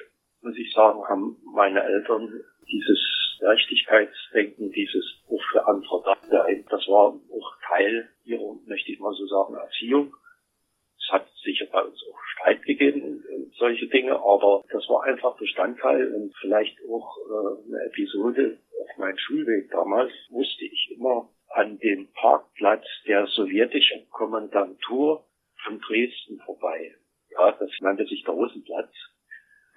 muss ich sagen, haben meine Eltern dieses Gerechtigkeitsdenken, dieses auch für andere da. Das war auch Teil ihrer, möchte ich mal so sagen, Erziehung. Es hat sicher bei uns auch Streit gegeben, solche Dinge, aber das war einfach Bestandteil und vielleicht auch äh, eine Episode auf meinem Schulweg damals, wusste ich immer an dem Parkplatz der sowjetischen Kommandantur von Dresden vorbei. Ja, das nannte sich der Rosenplatz.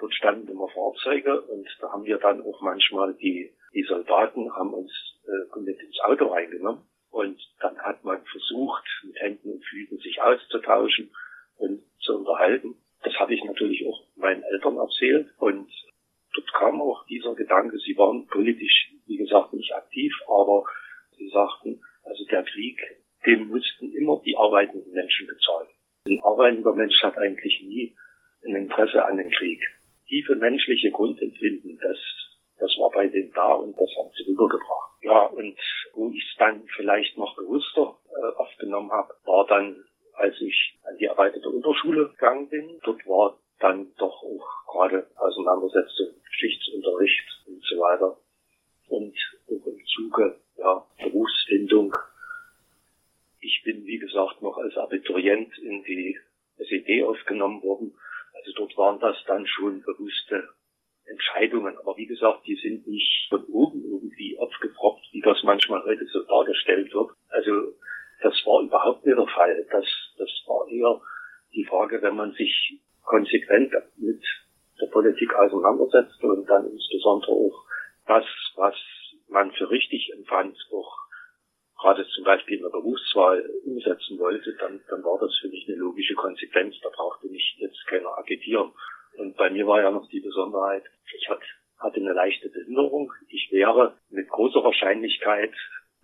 Dort standen immer Fahrzeuge und da haben wir dann auch manchmal die, die Soldaten haben uns äh, mit ins Auto reingenommen und dann hat man versucht, mit Händen und Füßen sich auszutauschen und zu unterhalten. Das habe ich natürlich auch meinen Eltern erzählt und dort kam auch dieser Gedanke, sie waren politisch, wie gesagt, nicht aktiv, aber sie sagten, also der Krieg, den mussten immer die arbeitenden Menschen bezahlen. Ein arbeitender Mensch hat eigentlich nie ein Interesse an dem Krieg tiefe menschliche Grundempfinden, das, das war bei denen da und das haben sie rübergebracht. Ja, und wo ich es dann vielleicht noch bewusster äh, aufgenommen habe, war dann, als ich an die erweiterte Unterschule gegangen bin. Dort war dann doch auch gerade Auseinandersetzung, Geschichtsunterricht und so weiter. Und auch im Zuge ja, Berufsfindung. Ich bin, wie gesagt, noch als Abiturient in die SED aufgenommen worden also dort waren das dann schon bewusste Entscheidungen. Aber wie gesagt, die sind nicht von oben irgendwie aufgeproppt, wie das manchmal heute so dargestellt wird. Also das war überhaupt nicht der Fall. Das, das war eher die Frage, wenn man sich konsequent mit der Politik auseinandersetzt und dann insbesondere auch das, was man für richtig empfand, auch gerade zum Beispiel in der Berufswahl umsetzen wollte, dann, dann war das für mich eine logische Konsequenz. Da brauchte mich jetzt keiner agitieren. Und bei mir war ja noch die Besonderheit, ich hatte, eine leichte Behinderung. Ich wäre mit großer Wahrscheinlichkeit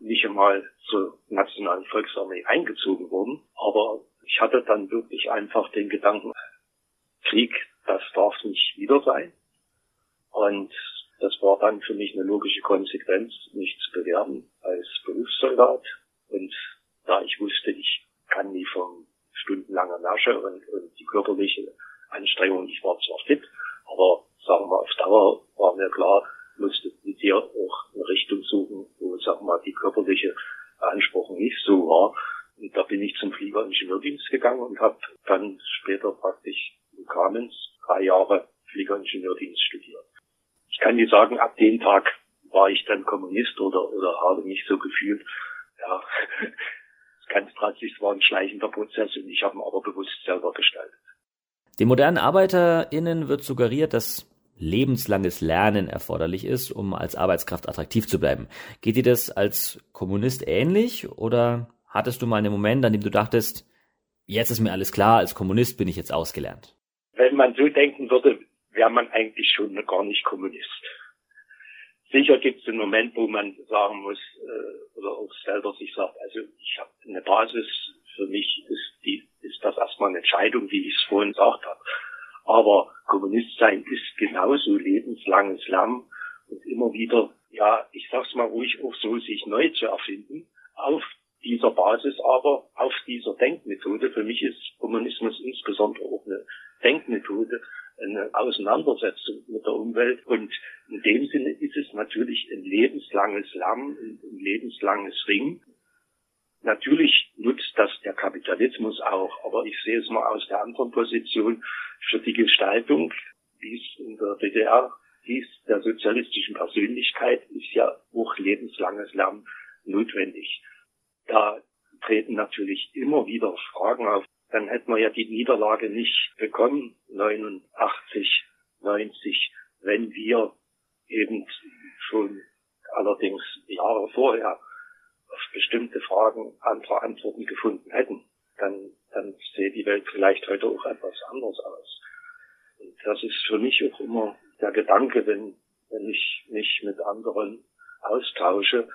nicht einmal zur Nationalen Volksarmee eingezogen worden. Aber ich hatte dann wirklich einfach den Gedanken, Krieg, das darf nicht wieder sein. Und das war dann für mich eine logische Konsequenz, mich zu bewerben als Berufssoldat. Und da ich wusste, ich kann nie von stundenlanger Nasche und, und die körperliche Anstrengung, ich war zwar fit, aber sagen wir auf Dauer war mir klar, musste mit dir auch eine Richtung suchen, wo, sagen wir die körperliche Anspruch nicht so war. Und da bin ich zum Fliegeringenieurdienst gegangen und habe dann später praktisch in Kamenz drei Jahre Fliegeringenieurdienst studiert. Ich kann dir sagen, ab dem Tag war ich dann Kommunist oder, oder habe mich so gefühlt. Ja, ganz drastisch, es war ein schleichender Prozess und ich habe ihn aber bewusst selber gestaltet. Den modernen ArbeiterInnen wird suggeriert, dass lebenslanges Lernen erforderlich ist, um als Arbeitskraft attraktiv zu bleiben. Geht dir das als Kommunist ähnlich oder hattest du mal einen Moment, an dem du dachtest, jetzt ist mir alles klar, als Kommunist bin ich jetzt ausgelernt? Wenn man so denken würde, wäre man eigentlich schon gar nicht Kommunist. Sicher gibt es einen Moment, wo man sagen muss, äh, oder auch selber sich sagt, also ich habe eine Basis, für mich ist, die, ist das erstmal eine Entscheidung, wie ich es vorhin gesagt habe. Aber Kommunist sein ist genauso lebenslanges Lernen und immer wieder, ja, ich sag's mal ruhig auch so, sich neu zu erfinden, auf dieser Basis aber, auf dieser Denkmethode. Für mich ist Kommunismus insbesondere auch eine Denkmethode, eine Auseinandersetzung mit der Umwelt. Und in dem Sinne ist es natürlich ein lebenslanges Lernen, ein lebenslanges Ringen. Natürlich nutzt das der Kapitalismus auch, aber ich sehe es mal aus der anderen Position für die Gestaltung, wie es in der DDR hieß, der sozialistischen Persönlichkeit, ist ja auch lebenslanges Lernen notwendig. Da treten natürlich immer wieder Fragen auf, dann hätten wir ja die Niederlage nicht bekommen, 89, 90, wenn wir eben schon allerdings Jahre vorher auf bestimmte Fragen andere Antworten gefunden hätten, dann, dann sähe die Welt vielleicht heute auch etwas anders aus. Und das ist für mich auch immer der Gedanke, wenn, wenn ich mich mit anderen austausche,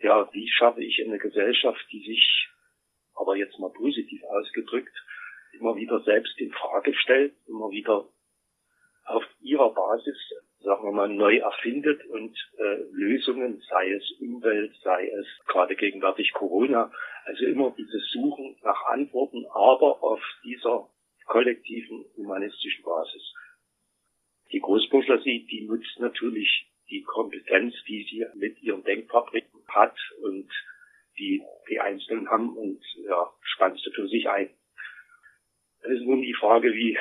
ja, wie schaffe ich eine Gesellschaft, die sich aber jetzt mal positiv ausgedrückt, immer wieder selbst in Frage stellt, immer wieder auf ihrer Basis, sagen wir mal, neu erfindet und äh, Lösungen, sei es Umwelt, sei es gerade gegenwärtig Corona, also immer dieses Suchen nach Antworten, aber auf dieser kollektiven humanistischen Basis. Die Großbourgeoisie, die nutzt natürlich die Kompetenz, die sie mit ihren Denkfabriken hat und die die Einzelnen haben und ja, spannt sie für sich ein. Es ist nun die Frage, wie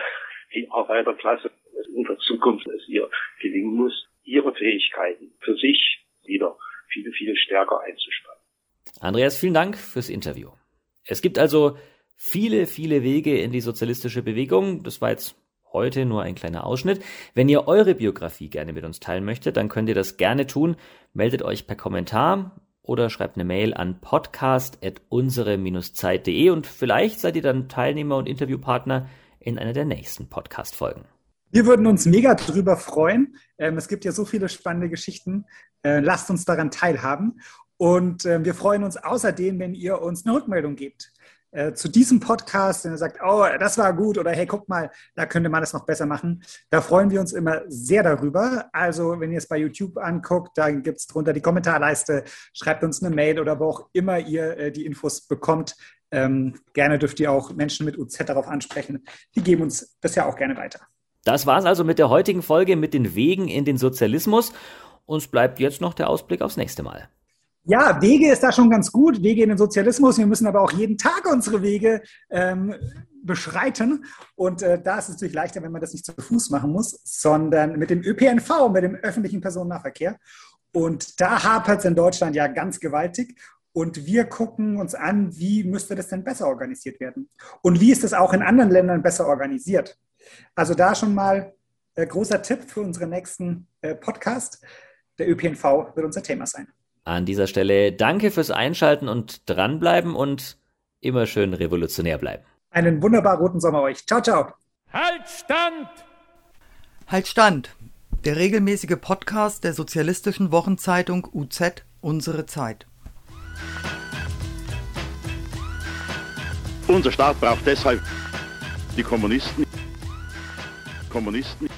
die Arbeiterklasse in der Zukunft es ihr gelingen muss, ihre Fähigkeiten für sich wieder viel, viel stärker einzuspannen. Andreas, vielen Dank fürs Interview. Es gibt also viele, viele Wege in die sozialistische Bewegung. Das war jetzt heute nur ein kleiner Ausschnitt. Wenn ihr eure Biografie gerne mit uns teilen möchtet, dann könnt ihr das gerne tun. Meldet euch per Kommentar oder schreibt eine Mail an podcast.unsere-zeit.de und vielleicht seid ihr dann Teilnehmer und Interviewpartner in einer der nächsten Podcast-Folgen. Wir würden uns mega drüber freuen. Ähm, es gibt ja so viele spannende Geschichten. Äh, lasst uns daran teilhaben. Und äh, wir freuen uns außerdem, wenn ihr uns eine Rückmeldung gebt. Äh, zu diesem Podcast, wenn ihr sagt, oh, das war gut oder hey, guck mal, da könnte man das noch besser machen. Da freuen wir uns immer sehr darüber. Also, wenn ihr es bei YouTube anguckt, da gibt es drunter die Kommentarleiste, schreibt uns eine Mail oder wo auch immer ihr äh, die Infos bekommt. Ähm, gerne dürft ihr auch Menschen mit UZ darauf ansprechen. Die geben uns das ja auch gerne weiter. Das war's also mit der heutigen Folge mit den Wegen in den Sozialismus. Uns bleibt jetzt noch der Ausblick aufs nächste Mal. Ja, Wege ist da schon ganz gut, Wege in den Sozialismus. Wir müssen aber auch jeden Tag unsere Wege ähm, beschreiten. Und äh, da ist es natürlich leichter, wenn man das nicht zu Fuß machen muss, sondern mit dem ÖPNV, mit dem öffentlichen Personennahverkehr. Und da hapert es in Deutschland ja ganz gewaltig. Und wir gucken uns an, wie müsste das denn besser organisiert werden? Und wie ist es auch in anderen Ländern besser organisiert? Also da schon mal äh, großer Tipp für unseren nächsten äh, Podcast. Der ÖPNV wird unser Thema sein. An dieser Stelle danke fürs Einschalten und dranbleiben und immer schön revolutionär bleiben. Einen wunderbar roten Sommer euch. Ciao, ciao. Halt Stand! Halt Stand! Der regelmäßige Podcast der sozialistischen Wochenzeitung UZ Unsere Zeit. Unser Staat braucht deshalb die Kommunisten. Kommunisten. Kommunisten.